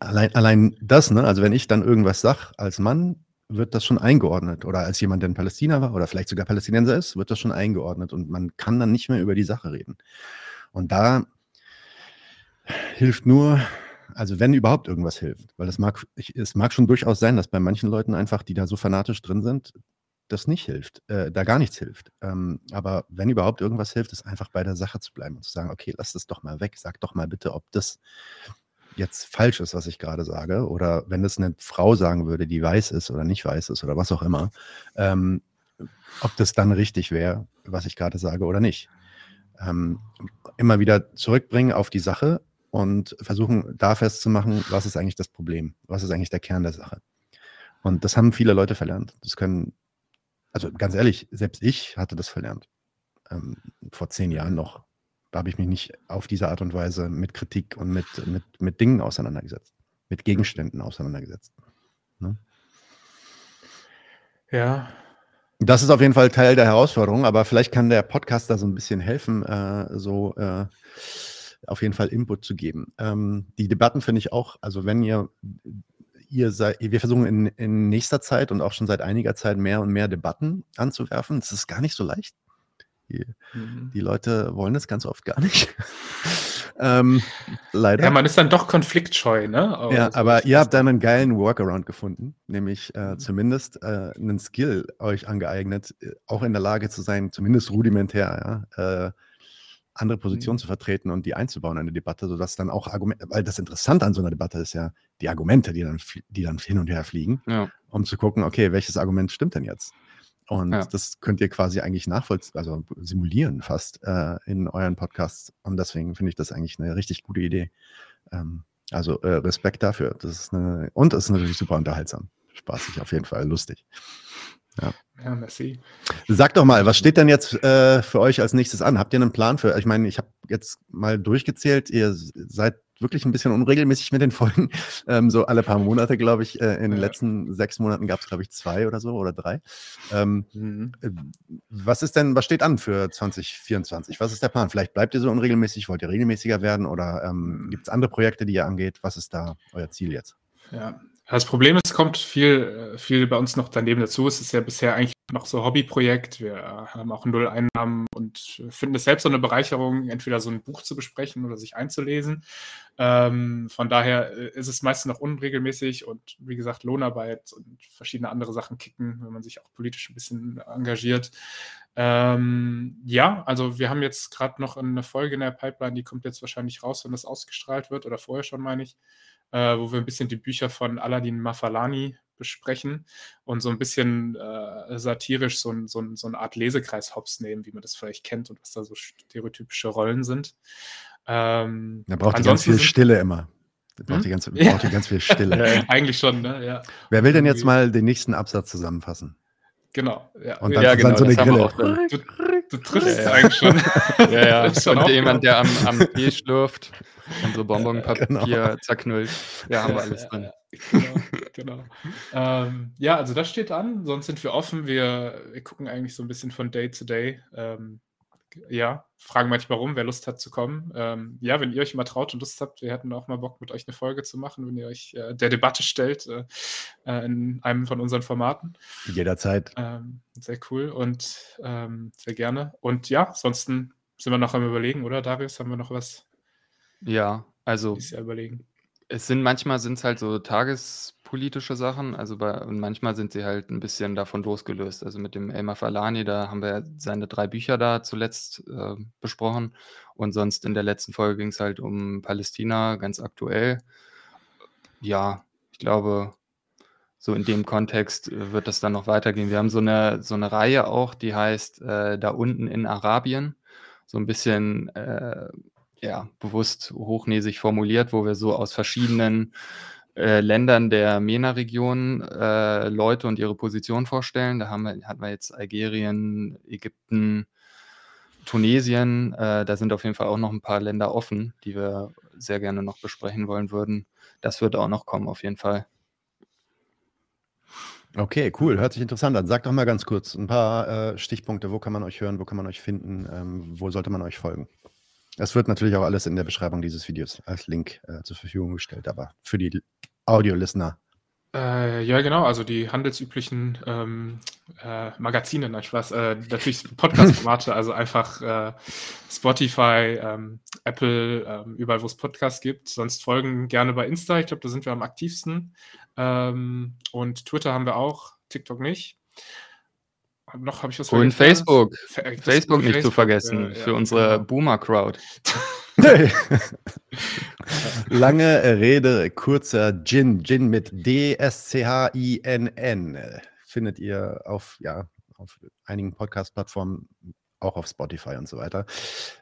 allein, allein das, ne, also wenn ich dann irgendwas sage als Mann, wird das schon eingeordnet. Oder als jemand, der in Palästina war oder vielleicht sogar Palästinenser ist, wird das schon eingeordnet. Und man kann dann nicht mehr über die Sache reden. Und da hilft nur also wenn überhaupt irgendwas hilft, weil es mag, ich, es mag schon durchaus sein, dass bei manchen Leuten einfach, die da so fanatisch drin sind, das nicht hilft, äh, da gar nichts hilft. Ähm, aber wenn überhaupt irgendwas hilft, ist einfach bei der Sache zu bleiben und zu sagen, okay, lass das doch mal weg, sag doch mal bitte, ob das jetzt falsch ist, was ich gerade sage, oder wenn das eine Frau sagen würde, die weiß ist oder nicht weiß ist oder was auch immer, ähm, ob das dann richtig wäre, was ich gerade sage oder nicht. Ähm, immer wieder zurückbringen auf die Sache und versuchen da festzumachen, was ist eigentlich das Problem, was ist eigentlich der Kern der Sache. Und das haben viele Leute verlernt. Das können, also ganz ehrlich, selbst ich hatte das verlernt. Ähm, vor zehn Jahren noch habe ich mich nicht auf diese Art und Weise mit Kritik und mit, mit, mit Dingen auseinandergesetzt, mit Gegenständen auseinandergesetzt. Ne? Ja. Das ist auf jeden Fall Teil der Herausforderung, aber vielleicht kann der Podcast da so ein bisschen helfen, äh, so äh, auf jeden Fall Input zu geben. Ähm, die Debatten finde ich auch, also wenn ihr, ihr seid, wir versuchen in, in nächster Zeit und auch schon seit einiger Zeit mehr und mehr Debatten anzuwerfen. Das ist gar nicht so leicht. Die, mhm. die Leute wollen das ganz oft gar nicht. ähm, leider. Ja, man ist dann doch konfliktscheu, ne? Aber ja, aber ihr habt dann einen geilen Workaround gefunden, nämlich äh, mhm. zumindest äh, einen Skill euch angeeignet, äh, auch in der Lage zu sein, zumindest rudimentär, ja, äh, andere Positionen mhm. zu vertreten und die einzubauen in eine Debatte, sodass dann auch Argumente, weil das Interessante an so einer Debatte ist ja die Argumente, die dann, die dann hin und her fliegen, ja. um zu gucken, okay, welches Argument stimmt denn jetzt? Und ja. das könnt ihr quasi eigentlich nachvollziehen, also simulieren fast äh, in euren Podcasts. Und deswegen finde ich das eigentlich eine richtig gute Idee. Ähm, also äh, Respekt dafür. Das ist eine, und es ist natürlich super unterhaltsam. Spaßig auf jeden Fall, lustig. Ja. ja, merci. Sag doch mal, was steht denn jetzt äh, für euch als nächstes an? Habt ihr einen Plan für? Ich meine, ich habe jetzt mal durchgezählt, ihr seid wirklich ein bisschen unregelmäßig mit den Folgen. Ähm, so alle paar Monate, glaube ich. Äh, in den letzten sechs Monaten gab es, glaube ich, zwei oder so oder drei. Ähm, mhm. Äh, was ist denn, was steht an für 2024? Was ist der Plan? Vielleicht bleibt ihr so unregelmäßig, wollt ihr regelmäßiger werden oder ähm, gibt es andere Projekte, die ihr angeht? Was ist da euer Ziel jetzt? Ja, das Problem ist, es kommt viel, äh, viel bei uns noch daneben dazu. Es ist ja bisher eigentlich noch so Hobbyprojekt. Wir haben auch null Einnahmen und finden es selbst so eine Bereicherung, entweder so ein Buch zu besprechen oder sich einzulesen. Ähm, von daher äh, ist es meistens noch unregelmäßig und wie gesagt, Lohnarbeit und verschiedene andere Sachen kicken, wenn man sich auch politisch ein bisschen engagiert. Ähm, ja, also wir haben jetzt gerade noch eine Folge in der Pipeline, die kommt jetzt wahrscheinlich raus, wenn das ausgestrahlt wird oder vorher schon, meine ich äh, wo wir ein bisschen die Bücher von Aladdin Mafalani besprechen und so ein bisschen äh, satirisch so, ein, so, ein, so eine Art Lesekreis hops nehmen, wie man das vielleicht kennt und was da so stereotypische Rollen sind. Ähm, da braucht die ganz viel Stille immer. Da braucht, hm? die, ganz, ja. braucht ganz viel Stille. Eigentlich schon, ne? Ja. Wer will denn jetzt mal den nächsten Absatz zusammenfassen? Genau. Ja, und dann, ja, genau, dann so eine Grille. Du, triffst ja, ja. eigentlich schon. Ja, ja. und jemand, der am, am Tee schlürft und so Bonbonpapier genau. zerknüllt. Ja, haben wir alles drin. Genau, genau. ähm, ja, also das steht an. Sonst sind wir offen. Wir, wir gucken eigentlich so ein bisschen von Day zu Day. Ähm, ja, fragen manchmal rum, wer Lust hat zu kommen. Ähm, ja, wenn ihr euch mal traut und Lust habt, wir hätten auch mal Bock, mit euch eine Folge zu machen, wenn ihr euch äh, der Debatte stellt äh, äh in einem von unseren Formaten. Jederzeit. Ähm, sehr cool und ähm, sehr gerne. Und ja, ansonsten sind wir noch am Überlegen, oder Darius? Haben wir noch was? Ja, also. Überlegen. Es sind manchmal sind es halt so Tages politische Sachen. Also bei, und manchmal sind sie halt ein bisschen davon losgelöst. Also mit dem Elmar Falani, da haben wir seine drei Bücher da zuletzt äh, besprochen. Und sonst in der letzten Folge ging es halt um Palästina, ganz aktuell. Ja, ich glaube, so in dem Kontext äh, wird das dann noch weitergehen. Wir haben so eine, so eine Reihe auch, die heißt äh, Da unten in Arabien. So ein bisschen äh, ja, bewusst hochnäsig formuliert, wo wir so aus verschiedenen äh, Ländern der MENA-Region äh, Leute und ihre Position vorstellen. Da haben wir, hatten wir jetzt Algerien, Ägypten, Tunesien. Äh, da sind auf jeden Fall auch noch ein paar Länder offen, die wir sehr gerne noch besprechen wollen würden. Das wird auch noch kommen, auf jeden Fall. Okay, cool. Hört sich interessant an. Sagt doch mal ganz kurz ein paar äh, Stichpunkte. Wo kann man euch hören? Wo kann man euch finden? Ähm, wo sollte man euch folgen? Das wird natürlich auch alles in der Beschreibung dieses Videos als Link äh, zur Verfügung gestellt, aber für die Audio-Listener. Äh, ja, genau, also die handelsüblichen ähm, äh, Magazine, nein, Spaß, äh, natürlich Podcast-Formate, also einfach äh, Spotify, ähm, Apple, ähm, überall, wo es Podcasts gibt. Sonst folgen gerne bei Insta, ich glaube, da sind wir am aktivsten. Ähm, und Twitter haben wir auch, TikTok nicht noch habe ich was Und Facebook. Fa Facebook nicht Facebook, zu vergessen, ja, für unsere genau. Boomer-Crowd. Lange Rede, kurzer Gin. Gin mit D-S-C-H-I-N-N. Findet ihr auf, ja, auf einigen Podcast-Plattformen, auch auf Spotify und so weiter.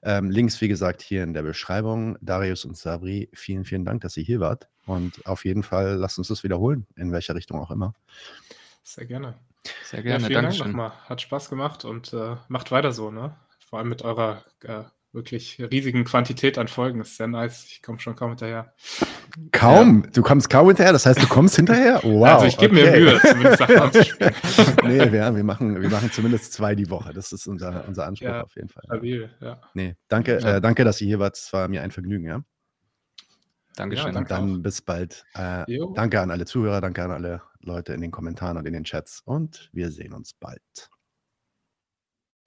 Ähm, Links, wie gesagt, hier in der Beschreibung. Darius und Sabri, vielen, vielen Dank, dass ihr hier wart. Und auf jeden Fall lasst uns das wiederholen, in welcher Richtung auch immer. Sehr gerne. Sehr gerne, ja, vielen Dankeschön. Dank nochmal. Hat Spaß gemacht und äh, macht weiter so, ne? Vor allem mit eurer äh, wirklich riesigen Quantität an Folgen. Das ist sehr nice. Ich komme schon kaum hinterher. Kaum? Ja. Du kommst kaum hinterher? Das heißt, du kommst hinterher? Wow. Also ich gebe okay. mir Mühe, zumindest Nee, wir, wir, machen, wir machen zumindest zwei die Woche. Das ist unser, unser Anspruch ja, auf jeden Fall. Stabil, ja. Nee, danke, ja. äh, danke, dass ihr hier wart. Es war mir ein Vergnügen, ja. Dankeschön. Ja, und dann auch. bis bald. Äh, danke an alle Zuhörer, danke an alle Leute in den Kommentaren und in den Chats und wir sehen uns bald.